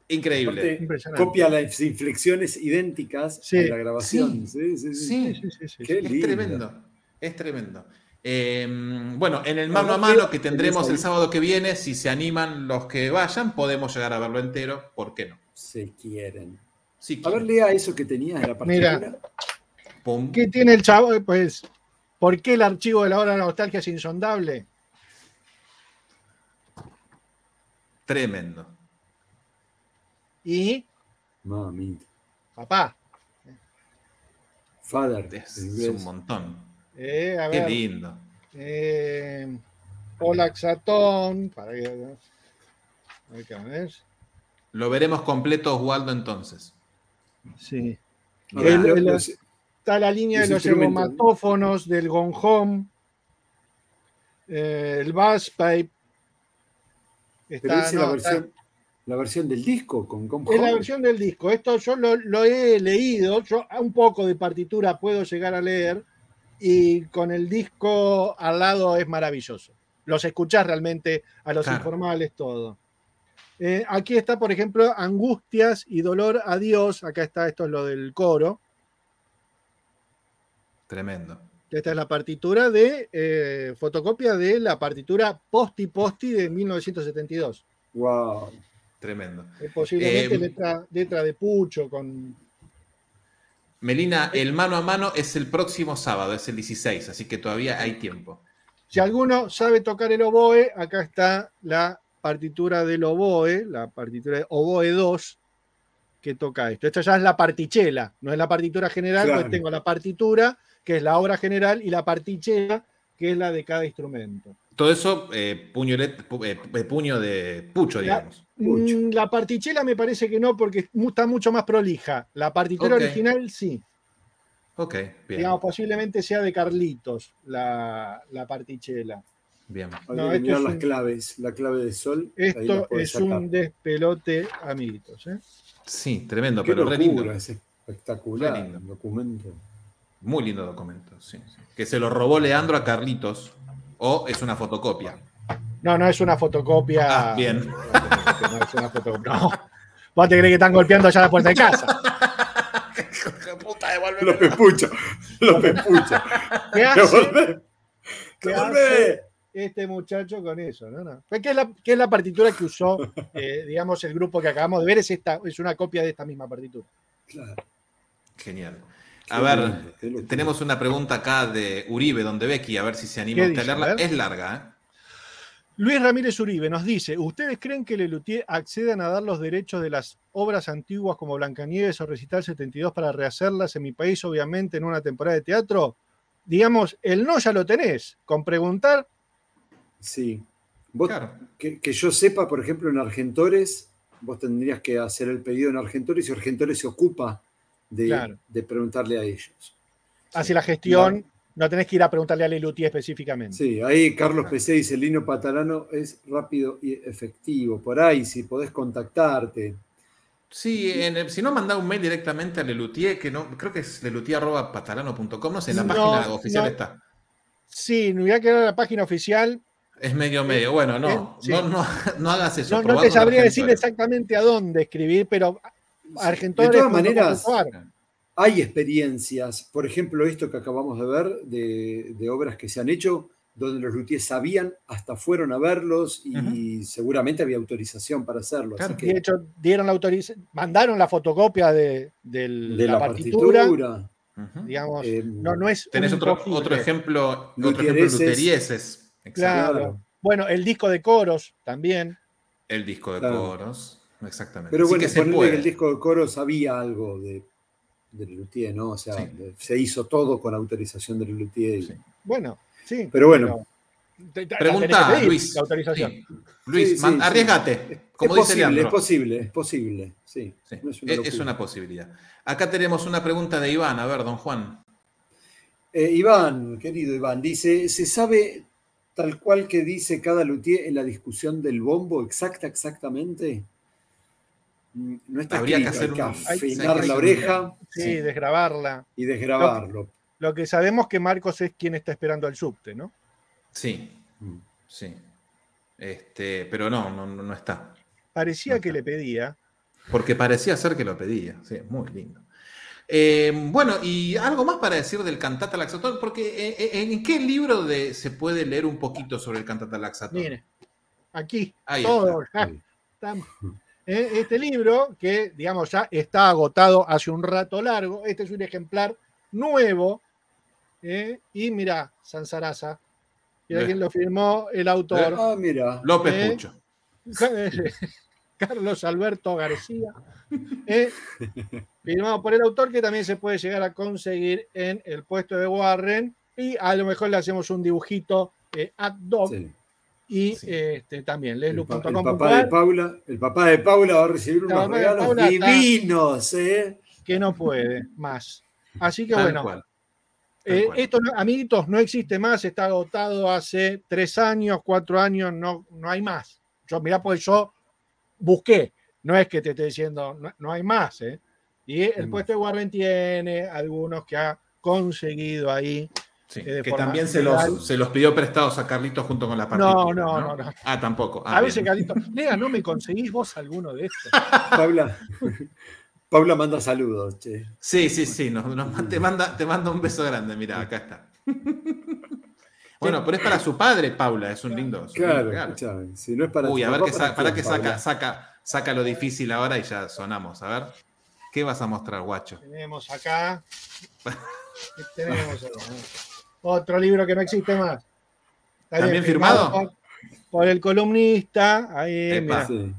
Increíble. Aparte, copia las inflexiones idénticas Sí. de la grabación. Sí, sí, sí. Sí. Sí, sí, sí, Qué Es tremendo, es tremendo. Eh, bueno, en el mano a mano que tendremos el sábado que viene, si se animan los que vayan, podemos llegar a verlo entero, ¿por qué no? Se quieren. Sí, A ver, lea eso que tenías en la Mira. partitura. pum. ¿Qué tiene el chavo? Pues, ¿por qué el archivo de la hora de la nostalgia es insondable? Tremendo. Y, Mami. papá, Father. Es, un montón. Eh, a Qué ver, lindo. eh, Olaxatón, para que, a ver qué es. Lo veremos completo, Oswaldo, entonces. Sí. El- el- los- Está la línea de Los hermomatófonos, del gonjón, eh, el bass pipe. pero Está- es no, la está- versión, la versión del disco con Es la versión del disco. Esto yo lo, lo he leído, yo un poco de partitura puedo llegar a leer y con el disco al lado es maravilloso. Los escuchás realmente a los Claro. informales, todo. Eh, aquí está, por ejemplo, Angustias y Dolor a Dios. Acá está, esto es lo del coro. Tremendo. Esta es la partitura de eh, fotocopia de la partitura Posti Posti de 1972. Wow. Tremendo. Eh, posiblemente Eh, letra, letra de Pucho con Melina, el mano a mano es el próximo sábado, es el 16, así que todavía hay tiempo. Si alguno sabe tocar el oboe, acá está la partitura del oboe, la partitura de oboe 2, que toca esto. Esta ya es la partichela, no es la partitura general, Claro. pues tengo la partitura, que es la obra general, y la partichela, que es la de cada instrumento. Todo eso, eh, pu- eh, eh, puño de pucho, digamos. Mucho. Mm, La partichela me parece que no, porque está mucho más prolija. La partitura Ok. original sí. Ok, bien. Digamos, posiblemente sea de Carlitos la, la partichela. bien. No, que mirar las un- claves, la clave de sol. la Esto es sacar. un despelote, amiguitos. ¿eh? Sí, tremendo, Qué pero re lindo. es espectacular Re lindo. documento. Muy lindo documento, sí, sí. Que se lo robó Leandro a Carlitos, o es una fotocopia. No, no es una fotocopia. Ah, bien. No, es una fotocopia. No. Vos te crees que están golpeando allá a la puerta de casa. Puta, Los pepuchos, los pepuchos. ¿Qué hace, qué hace este muchacho con eso? No, no. ¿Qué, es la, qué es la partitura que usó, eh, digamos, el grupo que acabamos de ver? Es, esta, es una copia de esta misma partitura. Claro, Genial. A ver, lindo, tenemos una pregunta acá de Uribe, donde Becky, a ver si se anima ¿Qué usted a leerla. Es larga, ¿eh? Luis Ramírez Uribe nos dice: ¿Ustedes creen que Lelutier accedan a dar los derechos de las obras antiguas como Blancanieves o Recital 72 para rehacerlas en mi país, obviamente, en una temporada de teatro? Digamos, el no ya lo tenés. Con preguntar, Sí. Vos- Claro. que, que yo sepa, por ejemplo, en Argentores, vos tendrías que hacer el pedido en Argentores y Argentores se ocupa de, Claro. de preguntarle a ellos. Hace la gestión, no tenés que ir a preguntarle a Lelutier específicamente. Sí, ahí Carlos PC dice, el lino patalano es rápido y efectivo. Por ahí, si podés contactarte. Sí, en el- si no, mandá un mail directamente a Lelutier, que no, creo que es lelutier.patalano.com, no sé, en la No, página oficial no. está. Sí, me voy a quedar en la página oficial. Es medio medio. Bueno, no, Eh, sí. no, no, no hagas eso. No, no te sabría decir exactamente a dónde escribir, pero Argentores. De todas maneras. Hay experiencias, por ejemplo, esto que acabamos de ver, de, de obras que se han hecho, donde los luthiers sabían, hasta fueron a verlos y seguramente había autorización para hacerlo. Claro. Así De hecho, dieron la autorización, mandaron la fotocopia de, del- de la, la partitura. partitura. Ujú. Digamos, eh, no, no es. Tenés otro, otro ejemplo, otro ejemplo Luthiereses. Claro. Claro. Bueno, el disco de coros también. El disco de Claro. coros. Exactamente. Pero bueno, que se ponerle puede. que el disco de coro sabía algo de, del luthier, ¿no? O sea, Sí. de- se hizo todo con autorización del luthier. y- Sí. Bueno, sí. Pero bueno. que Pregunta, pedir, Luis. La autorización. Sí. Luis, Sí, sí, man- sí. arriesgate. Como es dice posible, es posible, es posible. Sí, Sí, no es una es, locura. es una posibilidad. Acá tenemos una pregunta de Iván. A ver, don Juan. Eh, Iván, querido Iván, dice, ¿se sabe tal cual que dice cada luthier en la discusión del bombo exacta, exactamente? No está Habría que hacer un- que hay que afinar la oreja Sí, Sí. desgrabarla. y desgrabarlo. Lo que sabemos que Marcos es quien está esperando al subte, ¿no? Sí, Mm. sí. Este, pero no, no, no no está. Parecía No que le pedía. Porque parecía ser que lo pedía. Sí, muy lindo. Eh, bueno, y algo más para decir del cantata laxatón, porque eh, eh, ¿en qué libro de, se puede leer un poquito sobre el cantata laxatón? Mire, aquí, Ahí todo. está. ya está. Eh, Este libro, que digamos ya está agotado hace un rato largo, este es un ejemplar nuevo. eh, y mira, Sansarasa, mira quién lo firmó, el autor. Ah, mira. López Eh, Pucho. Carlos Alberto García, eh, firmado por el autor, que también se puede llegar a conseguir en el puesto de Warren. Y a lo mejor le hacemos un dibujito eh, ad hoc Sí. Y Sí. este, también El, pa- el leslu.com.ar, papá de Paula, el papá de Paula va a recibir El unos regalos divinos, ¿eh? que no puede más. Así que Tal bueno, cual. Eh, cual. esto, amiguitos, no existe más, está agotado hace tres años, cuatro años, no, no hay más. Yo, mirá, pues yo busqué, no es que te esté diciendo, no, no hay más. ¿eh? Y el puesto de Warren tiene algunos que ha conseguido ahí. Sí, eh, que también se los, se los pidió prestados a Carlitos junto con la partitura. no, no, no. Ah, tampoco. Ah, a veces, bien. Carlito, Nega, ¿no me conseguís vos alguno de estos? Paula, Paula manda saludos, che. Sí, sí, sí. nos- nos- te, manda, te manda un beso grande. Mira, acá está. Bueno, pero es para su padre, Paula. Es un lindo. es un lindo Claro, si no es para Uy, a ver que, sa- para que saca, saca, saca lo difícil ahora y ya sonamos. A ver. ¿Qué vas a mostrar, guacho? Tenemos acá. ¿qué tenemos acá? Otro libro que no existe más. Está ¿También firmado? Por, por el columnista. Ahí, Epa. mira, Sí.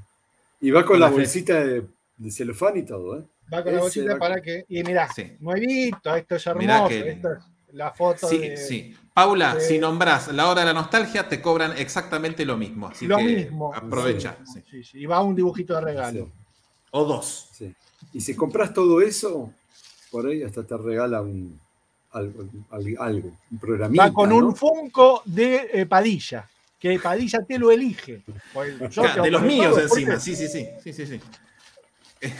Y va con, la bolsita de, de celofán y todo, ¿eh? va con la bolsita va para que. Y mira, Sí. nuevito, esto es Mirá hermoso. qué Esto es la foto Sí, de. sí. Paula, de- si nombras la hora de la nostalgia, te cobran exactamente lo mismo. Así Lo que mismo. aprovecha. sí. Sí, sí, Y va un dibujito de regalo. Sí, O dos. sí. Y si compras todo eso, por ahí hasta te regala un, algo, al- algo, un programita. Va con ¿no? un Funko de eh, Padilla. Que Padilla te lo elige. Yo te de los míos algo, ¿por encima, sí, sí, sí, sí, sí, sí.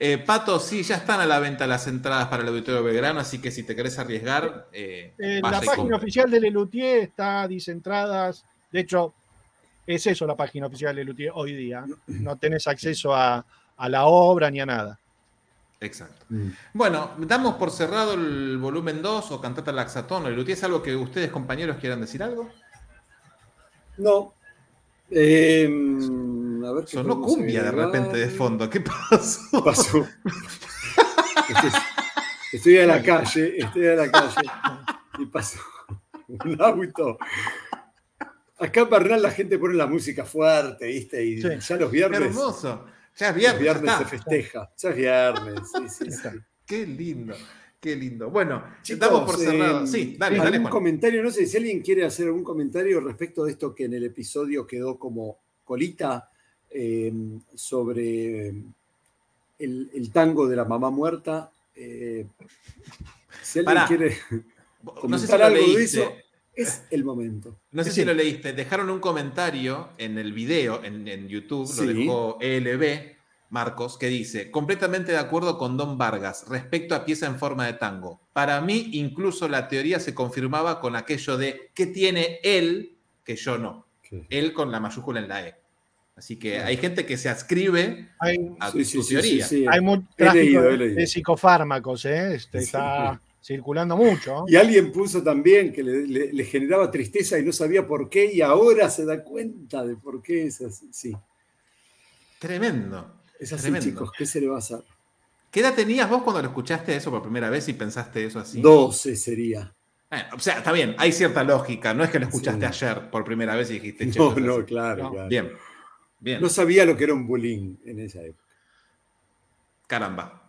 Eh, Pato, sí, ya están a la venta las entradas para el Auditorio Belgrano, así que si te querés arriesgar, eh, la página oficial de Lelutier está dicentradas. De hecho, es eso la página oficial de Lelutier hoy día. No tenés acceso a, a la obra ni a nada. Exacto. Mm. Bueno, damos por cerrado el volumen 2 o Cantata Laxatón o ¿Es algo que ustedes, compañeros, quieran decir algo? No. Eh, a ver qué Sonó cumbia de repente de fondo. ¿Qué pasó? Pasó. Estoy, estoy a la calle, estoy a la calle y pasó un auto. Acá en Bernal la gente pone la música fuerte, ¿viste? Y Sí. ya los Qué viernes, hermoso. Ya es viernes. ya viernes está. se festeja. Ya es viernes, sí, sí, sí. Qué lindo. Qué lindo. Bueno, Chicos, estamos por cerrado. eh, Sí, dale, dale, algún comentario, no sé si alguien quiere hacer algún comentario respecto de esto que en el episodio quedó como colita eh, sobre el, el tango de la mamá muerta. eh, si alguien Pará. quiere No sé si lo algo de leíste. eso, es el momento. No sé Sí. si lo leíste. Dejaron un comentario en el video, en, en YouTube, Sí. lo dejó ELB, Marcos, que dice, completamente de acuerdo con Don Vargas respecto a pieza en forma de tango. Para mí, incluso la teoría se confirmaba con aquello de que tiene él que yo no. Él con la mayúscula en la E. Así que hay gente que se adscribe Hay, a Sí, sí, teoría. sí, sí. hay mucho tráfico leído, de- psicofármacos, ¿eh? Este, Sí. está circulando mucho. Y alguien puso también que le, le- le generaba tristeza y no sabía por qué, y ahora se da cuenta de por qué es así. Sí, Tremendo. es así, Tremendo. chicos, ¿qué se le va a hacer? ¿Qué edad tenías vos cuando lo escuchaste eso por primera vez y pensaste eso así? 12 sería. Bueno, o sea, está bien, hay cierta lógica. No es que lo escuchaste Sí. ayer por primera vez y dijiste, che, No, no, claro, No. claro. Bien, bien. No sabía lo que era un bullying en esa época. Caramba.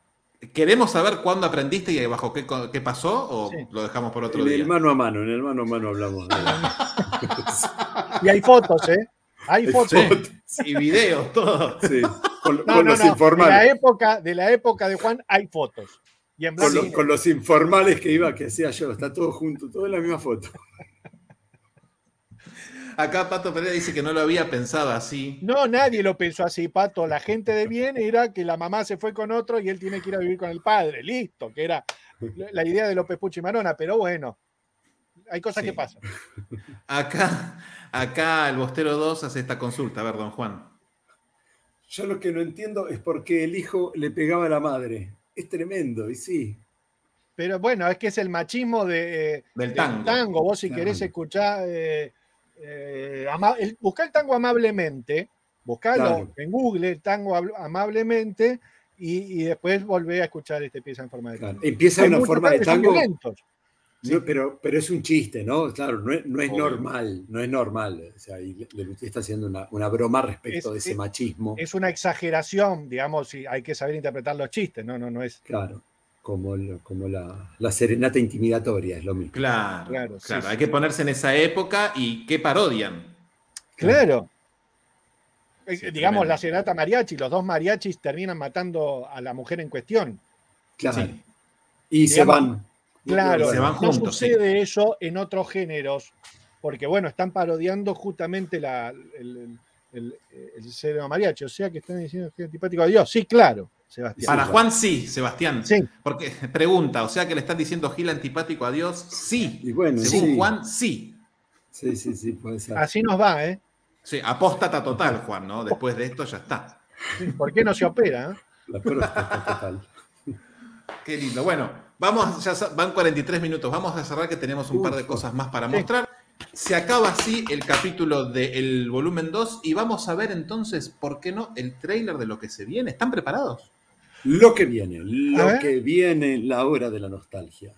¿Queremos saber cuándo aprendiste y bajo qué, pasó o Sí. lo dejamos por otro En día? el mano a mano, en el mano a mano hablamos. de- Y hay fotos, ¿eh? Hay Hay fotos. fotos, Y videos, todo. sí, con, No, con no, los no. De la, informales. época, de la época de Juan hay fotos. Y en Con, blanco lo- y con los informales que iba, que hacía yo, está todo junto, todo en la misma foto. Acá Pato Pereira dice que no lo había pensado así. No, nadie lo pensó así, Pato. La gente de bien era que la mamá se fue con otro y él tiene que ir a vivir con el padre. Listo, que era la idea de López Pucho y Marona. Pero bueno, hay cosas Sí. que pasan. Acá, acá el Bostero 2 hace esta consulta. A ver, don Juan. Yo lo que no entiendo es por qué el hijo le pegaba a la madre. Es tremendo, y sí. Pero bueno, es que es el machismo de, eh, Del del tango. Vos si Claro. querés escuchar, eh, eh, el- tango amablemente, buscalo Claro. en Google, el tango amablemente, y, y después volvé a escuchar este pieza en forma de Claro. tango. Empieza Hay una forma de tango. No, pero, pero es un chiste, ¿no? Claro, no es, no es normal, no es normal. O sea, y Le- Lelutier está haciendo una, una broma respecto Es- de ese es- machismo. Es una exageración, digamos, y hay que saber interpretar los chistes, no, no, no es. Claro, como, como la, la serenata intimidatoria, es lo mismo. Claro, Claro, claro. sí, Hay sí. que ponerse en esa época y qué parodian. Claro. Eh, Sí, digamos, tremendo. la serenata mariachi, los dos mariachis terminan matando a la mujer en cuestión. Claro. Sí. Y se van. Claro, Se van no juntos, sucede eso en otros géneros, porque bueno, están parodiando justamente la, el, el, el sereno mariachi, o sea que están diciendo que es antipático a Dios. Sí, claro, Sebastián. Para Juan sí, Sebastián. Sí, Porque pregunta, o sea que le están diciendo Gil antipático a Dios, sí. Y bueno, Según sí. Juan, sí. Sí, sí, sí, puede ser. así nos va, ¿eh? Sí, apóstata total, Juan, ¿no? Después de esto ya está. Sí, ¿Por qué no se opera? eh? La próstata total. Qué lindo. Bueno, vamos, ya van 43 minutos. Vamos a cerrar que tenemos un par de cosas más para Sí. mostrar. Se acaba así el capítulo del volumen 2 y vamos a ver entonces, ¿por qué no? El tráiler de lo que se viene. ¿Están preparados? Lo que viene, lo que viene, la hora de la nostalgia.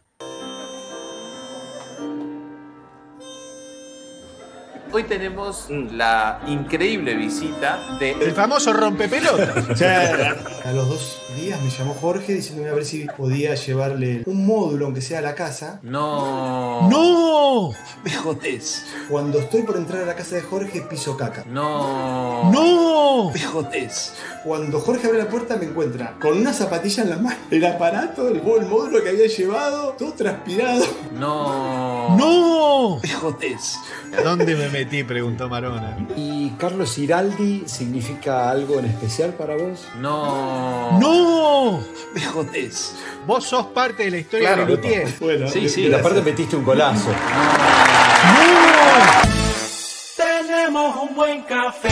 Hoy tenemos la increíble visita El de... famoso rompepelotas. A los dos días me llamó Jorge diciéndome a ver si podía llevarle un módulo, aunque sea a la casa. No. ¡No! Me jodés. Cuando estoy por entrar a la casa de Jorge, piso caca. No. ¡No! Me jodés. Cuando Jorge abre la puerta, me encuentra con una zapatilla en la mano, el aparato, el, el módulo que había llevado, todo transpirado. No. ¡No! Me jodés. ¿Dónde me metí? Preguntó Marona. ¿Y Carlos Iraldi significa algo en especial para vos? No. ¡No! Me jodés. Vos sos parte de la historia Claro. de Lutier. Bueno, Sí, sí. Y aparte metiste un golazo. Tenemos un buen café,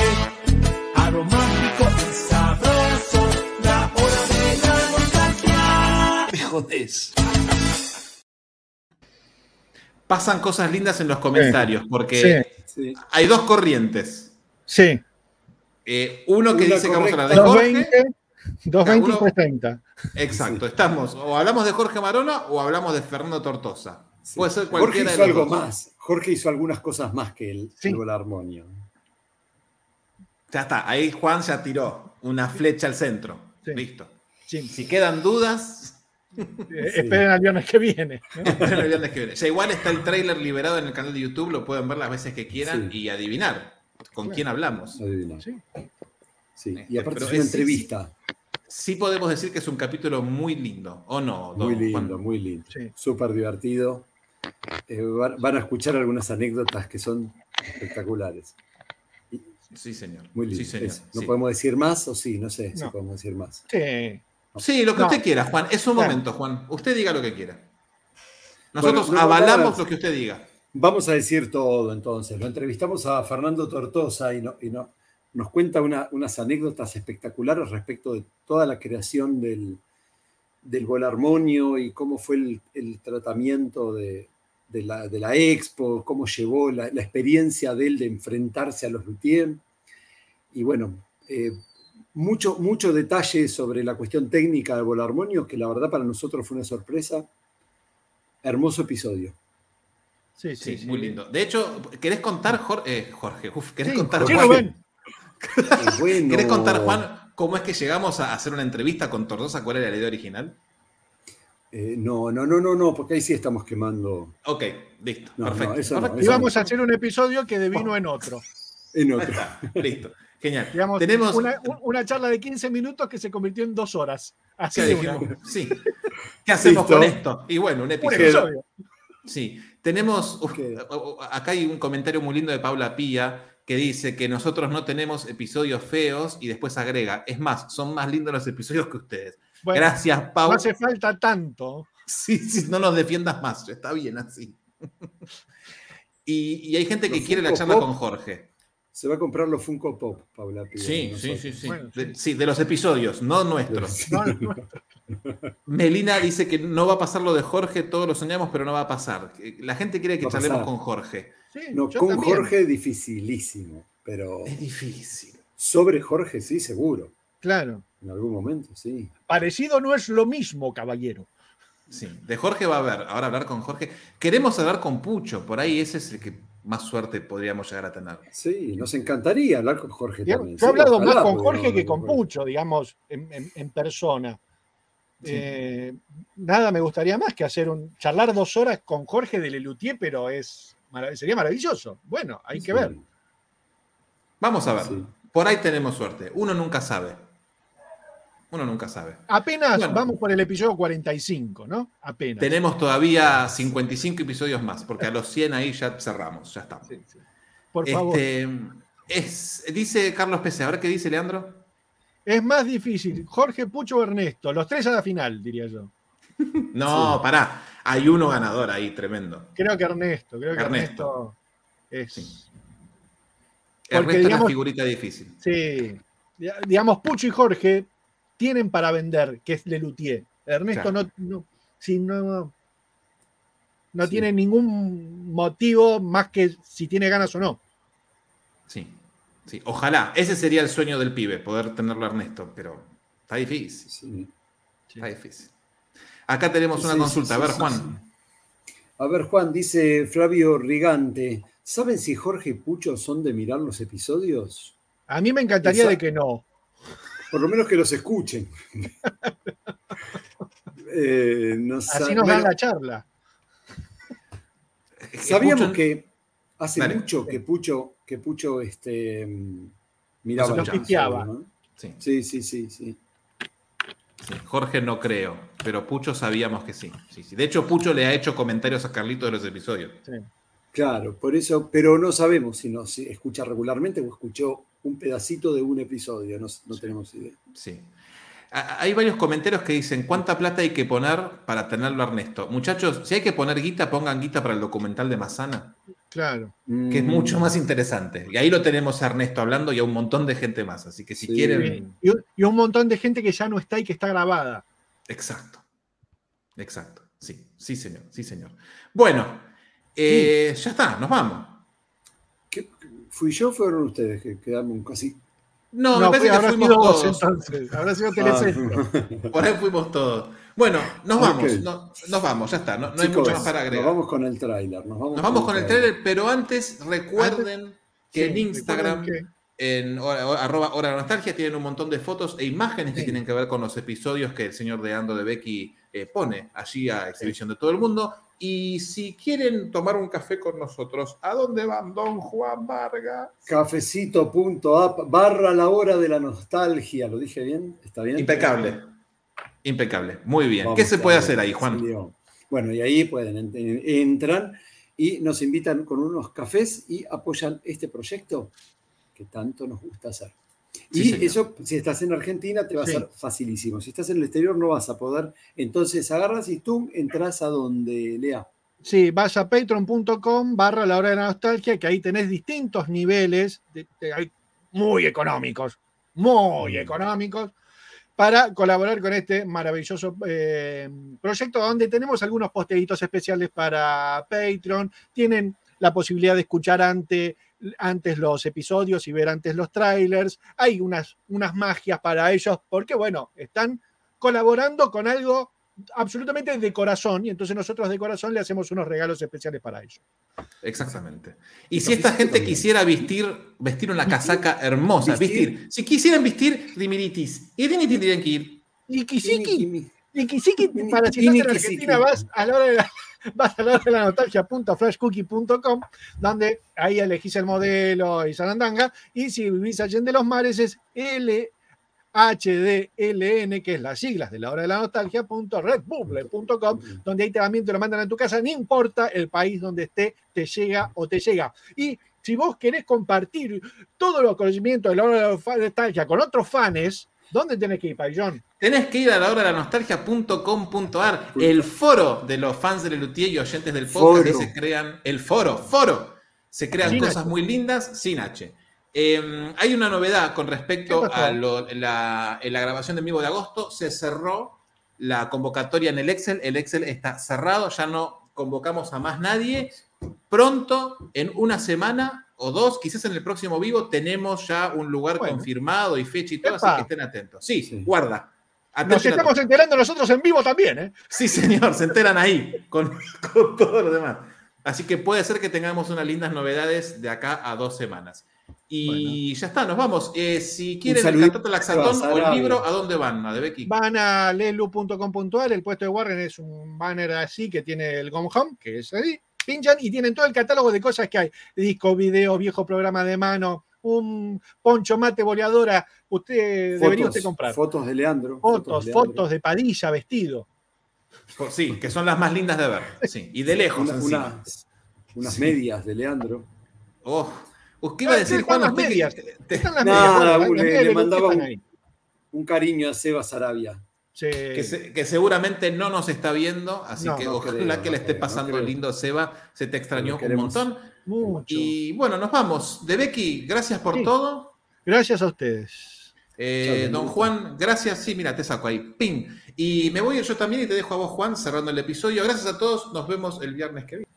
jodés. Pasan cosas lindas en los comentarios porque Sí. hay dos corrientes. Sí. Eh, uno que Una dice que vamos a hablar de. Jorge. 220, 220 y Uno- 330. Exacto, estamos. O hablamos de Jorge Marona o hablamos de Fernando Tortosa. Sí. Puede ser Jorge cualquiera hizo de los algo dos. más. Jorge hizo algunas cosas más que el, Sí. el armonio. Ya está, ahí Juan ya tiró una flecha al centro. Sí. Listo. Sí. Si quedan dudas, Eh, Esperen al viernes que viene. ¿no? Esperen el viernes que viene. Ya igual está el tráiler liberado en el canal de YouTube, lo pueden ver las veces que quieran Sí. y adivinar con quién hablamos. Adivina. Sí. Sí, Este, Y aparte pero es una es- entrevista. Sí podemos decir que es un capítulo muy lindo, ¿o no? don Muy lindo, Juan? muy lindo. Sí. Súper divertido. Eh, van, van a escuchar algunas anécdotas que son espectaculares. Sí, señor. Muy lindo. Sí, señor. Eso. ¿No Sí. podemos decir más o sí? No sé si No. podemos decir más. Sí. Sí, lo que No. usted quiera, Juan. Es un momento, Juan. Usted diga lo que quiera. Nosotros Bueno, avalamos lo que usted diga. Vamos a decir todo entonces. Lo entrevistamos a Fernando Tortosa y, no- y no- nos cuenta una- unas anécdotas espectaculares respecto de toda la creación del, del Volarmonio y cómo fue el, el tratamiento de, de la, de la expo, cómo llevó la, la experiencia de él de enfrentarse a los luthiers. Y bueno, eh, mucho, mucho detalle sobre la cuestión técnica del Volarmonio, que la verdad para nosotros fue una sorpresa. Hermoso episodio. Sí, Sí, sí, sí. muy lindo. De hecho, ¿querés contar, Jor- eh, Jorge? Uf, ¿Querés Sí, contar, sí, Juan? Eh, bueno, ¿Querés contar, Juan, cómo es que llegamos a hacer una entrevista con Tortosa? ¿Cuál era la idea original? Eh, no, no, no, no, no, porque ahí sí estamos quemando Ok, listo. No, perfecto. no, a hacer un episodio que devino en otro. en Ahí otro. está, listo. Genial. Digamos, Tenemos. una, un- una charla de 15 minutos que se convirtió en dos horas. Así una. Sí. ¿Qué hacemos Listo. con esto? Y bueno, un episodio. Sí, tenemos, acá hay un comentario muy lindo de Paula Pía que dice que nosotros no tenemos episodios feos y después agrega, es más, son más lindos los episodios que ustedes. Bueno, Gracias, no Pau. hace falta tanto. Sí, sí, no nos defiendas más, está bien así. Y, y hay gente que Los quiere la charla Pop. con Jorge. Se va a comprar los Funko Pop, Paula. Pía, Sí, sí, sí, sí. Bueno, De, sí, de los episodios, no nuestros. Sí. No, no, Melina dice que no va a pasar lo de Jorge, todos lo soñamos, pero no va a pasar. La gente quiere que charlemos con Jorge. sí, No, con también. Jorge dificilísimo, pero Es difícil. sobre Jorge sí, seguro. Claro. En algún momento, sí. Parecido no es lo mismo, caballero. Sí, de Jorge va a haber. Ahora hablar con Jorge. Queremos hablar con Pucho, por ahí ese es el que más suerte podríamos llegar a tener. Sí, nos encantaría hablar con Jorge Digamos, también. yo he sí, hablado más con Jorge que con. Pucho, digamos, en, en- en persona. Sí. Eh, nada me gustaría más que hacer un charlar dos horas con Jorge de Lelutier, pero es marav- sería maravilloso. Bueno, hay que ver. Vamos a ver. sí. Por ahí tenemos suerte. Uno nunca sabe. Uno nunca sabe. Apenas Bueno. vamos por el episodio 45, ¿no? Apenas. Tenemos todavía 55 episodios más, porque a los 100 ahí ya cerramos, ya estamos. Sí, sí. Por favor. Este, es, dice Carlos Pese, ¿ahora qué dice Leandro? Es más difícil. Jorge, Pucho o Ernesto. Los tres a la final, diría yo. No, pará. Hay uno ganador ahí, tremendo. Creo que Ernesto. Creo que Ernesto. Ernesto, es. Sí. Resto es digamos- figurita difícil. Sí. Di- Digamos, Pucho y Jorge tienen para vender, que es Lelutier. Ernesto Claro. no, no, sí, no, no Sí. tiene ningún motivo más que si tiene ganas o no. Sí, sí. Ojalá. Ese sería el sueño del pibe, poder tenerlo a Ernesto, pero está difícil. Sí. Está difícil. Acá tenemos una Sí, consulta. sí, a ver, sí, Juan. sí. A ver, Juan, dice Flavio Rigante. ¿Saben si Jorge y Pucho son de mirar los episodios? A mí me encantaría Esa- de que no. Por lo menos que los escuchen. Eh, Así nos bueno, dan la charla. Sabíamos que hace Dale. mucho que Pucho, que Pucho este, mm, miraba los pisteaba. ¿no? Sí, Sí, sí, sí, sí. sí. Jorge no creo, pero Pucho sabíamos que sí. sí, sí. De hecho, Pucho le ha hecho comentarios a Carlito de los episodios. Sí. Claro, por eso, pero no sabemos si nos escucha regularmente o escuchó un pedacito de un episodio, no, no tenemos idea. Sí. Hay varios comentarios que dicen cuánta plata hay que poner para tenerlo a Ernesto. Muchachos, si hay que poner guita, pongan guita para el documental de Mazana, Claro. que es Mm, mucho más interesante. Y ahí lo tenemos a Ernesto hablando y a un montón de gente más. Así que si Sí. quieren. Y, y un montón de gente que ya no está y que está grabada. Exacto. Exacto. Sí, sí, señor. Sí, señor. Bueno, eh, ya está, nos vamos. ¿qué- ¿Fui yo o fueron ustedes que quedamos casi? No, No, me parece que fuimos vos todos. entonces. Habrá sido Ah. Por ahí fuimos todos. Bueno, nos vamos, no- nos vamos, ya está. No, no hay mucho más para agregar. Nos vamos con el tráiler. Nos vamos, Nos vamos con el trailer, pero antes recuerden que en Instagram recuerden en arroba hora de nostalgia tienen un montón de fotos e imágenes que tienen que ver con los episodios que el señor de Ando de Becky eh, pone allí a exhibición de todo el mundo. Y si quieren tomar un café con nosotros, ¿a dónde van, don Juan Vargas? Cafecito.app barra la hora de la nostalgia. ¿Lo dije bien? ¿Está bien? Impecable. Impecable. Muy bien. Vamos ¿Qué se puede hacer ahí, Juan? Bueno, y ahí pueden, ent- entran y nos invitan con unos cafés y apoyan este proyecto que tanto nos gusta hacer. Sí, y señor. eso, si estás en Argentina, te va a ser facilísimo. Si estás en el exterior, no vas a poder. Entonces agarras y tú entras a donde lea. Sí, vas a patreon.com barra la hora de la nostalgia, que ahí tenés distintos niveles, de- de- hay muy económicos, muy económicos, para colaborar con este maravilloso eh, proyecto donde tenemos algunos posteitos especiales para Patreon, tienen la posibilidad de escuchar ante- antes los episodios y ver antes los trailers, hay unas, unas magias para ellos, porque bueno, están colaborando con algo absolutamente de corazón y entonces nosotros de corazón le hacemos unos regalos especiales para ellos. Exactamente. Y si esta gente quisiera vestir, vestir una casaca hermosa, Vestir. vestir, si quisieran vestir Rimiritis, ¿y dónde tendrían que ir? Nikisiki, Nikisiki, Ni- para si estás en. Argentina vas a la hora de la, vas a la hora de la nostalgia.flashcookie.com donde ahí elegís el modelo y Sarandanga y si vivís allá en de los mares es LHDLN que es las siglas de la hora de la nostalgia redbubble.com donde ahí también te lo mandan a tu casa, no importa el país donde esté, te llega o te llega. Y si vos querés compartir todos los conocimientos de la hora de la nostalgia con otros fans, ¿dónde tenés que ir, Payón? Tenés que ir a la hora de la nostalgia.com.ar, el foro de los fans de Lelutier y oyentes del podcast, Foro. que se crean, el foro, foro, se crean Sin cosas H. muy lindas sin H. Eh, hay una novedad con respecto a lo- la, en la grabación de vivo de agosto, se cerró la convocatoria en el Excel, el Excel está cerrado, ya no convocamos a más nadie. Pronto, en una semana o dos, quizás en el próximo vivo, tenemos ya un lugar Bueno. confirmado y fecha y todo, Epa. así que estén atentos. Sí, Sí. guarda. Nos estamos enterando nosotros en vivo también, ¿eh? Sí, señor, se enteran ahí con, con todo lo demás. Así que puede ser que tengamos unas lindas novedades de acá a dos semanas. Y ya está, nos vamos. Eh, si quieren el cantato laxatón o el libro, ¿a dónde van? ¿A Becky? Van a lelu.com.ar, el puesto de Warren es un banner así que tiene el Gone Home, que es ahí, pinchan y tienen todo el catálogo de cosas que hay, disco, video, viejo programa de mano, un poncho mate boleadora, usted debería usted comprar. Fotos de Leandro. Fotos, de Leandro. fotos de Padilla vestido. Sí, que son las más lindas de ver. Sí, y de lejos Una- unas, medias de Leandro. Oh. ¿Qué iba a decir, Están Juan? las medias. te- Están las Nada, medias, bueno, le- las medias le mandaba un- cariño a Seba Sarabia. Sí. que, se- que seguramente no nos está viendo, así No, que no ojalá creo, que no le esté creo, no pasando creo. lindo, Seba. Se te extrañó un montón. Mucho. Y bueno, nos vamos. De Becky, gracias por Sí. todo. Gracias a ustedes. Eh, don. Juan, gracias. Sí, mira, te saco ahí. Ping. Y me voy yo también y te dejo a vos, Juan, cerrando el episodio. Gracias a todos. Nos vemos el viernes que viene.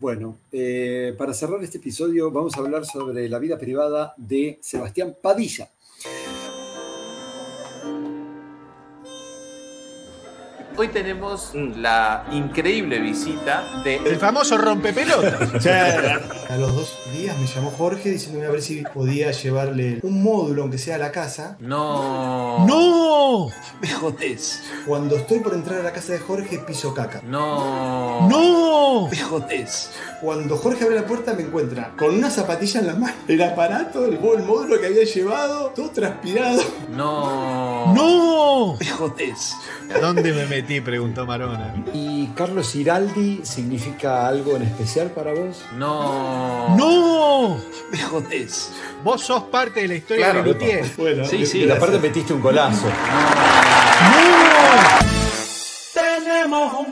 Bueno, eh, para cerrar este episodio vamos a hablar sobre la vida privada de Sebastián Padilla. Hoy tenemos la increíble visita de. El famoso rompepelotas. A los dos días me llamó Jorge diciéndome a ver si podía llevarle un módulo, aunque sea a la casa. No. ¡No! Me jodés, Cuando estoy por entrar a la casa de Jorge, piso caca. No. ¡No! me jodés. Cuando Jorge abre la puerta, me encuentra con una zapatilla en la mano, el aparato, el, el módulo que había llevado, todo transpirado. No. ¡No! Jodés. ¿Dónde me metí? Preguntó Marona. ¿Y Carlos Iraldi significa algo en especial para vos? No. ¡No! Me jodés. Vos sos parte de la historia Claro, de Lutier. Bueno, Sí, sí, Y aparte metiste un golazo. ¡No! Tenemos un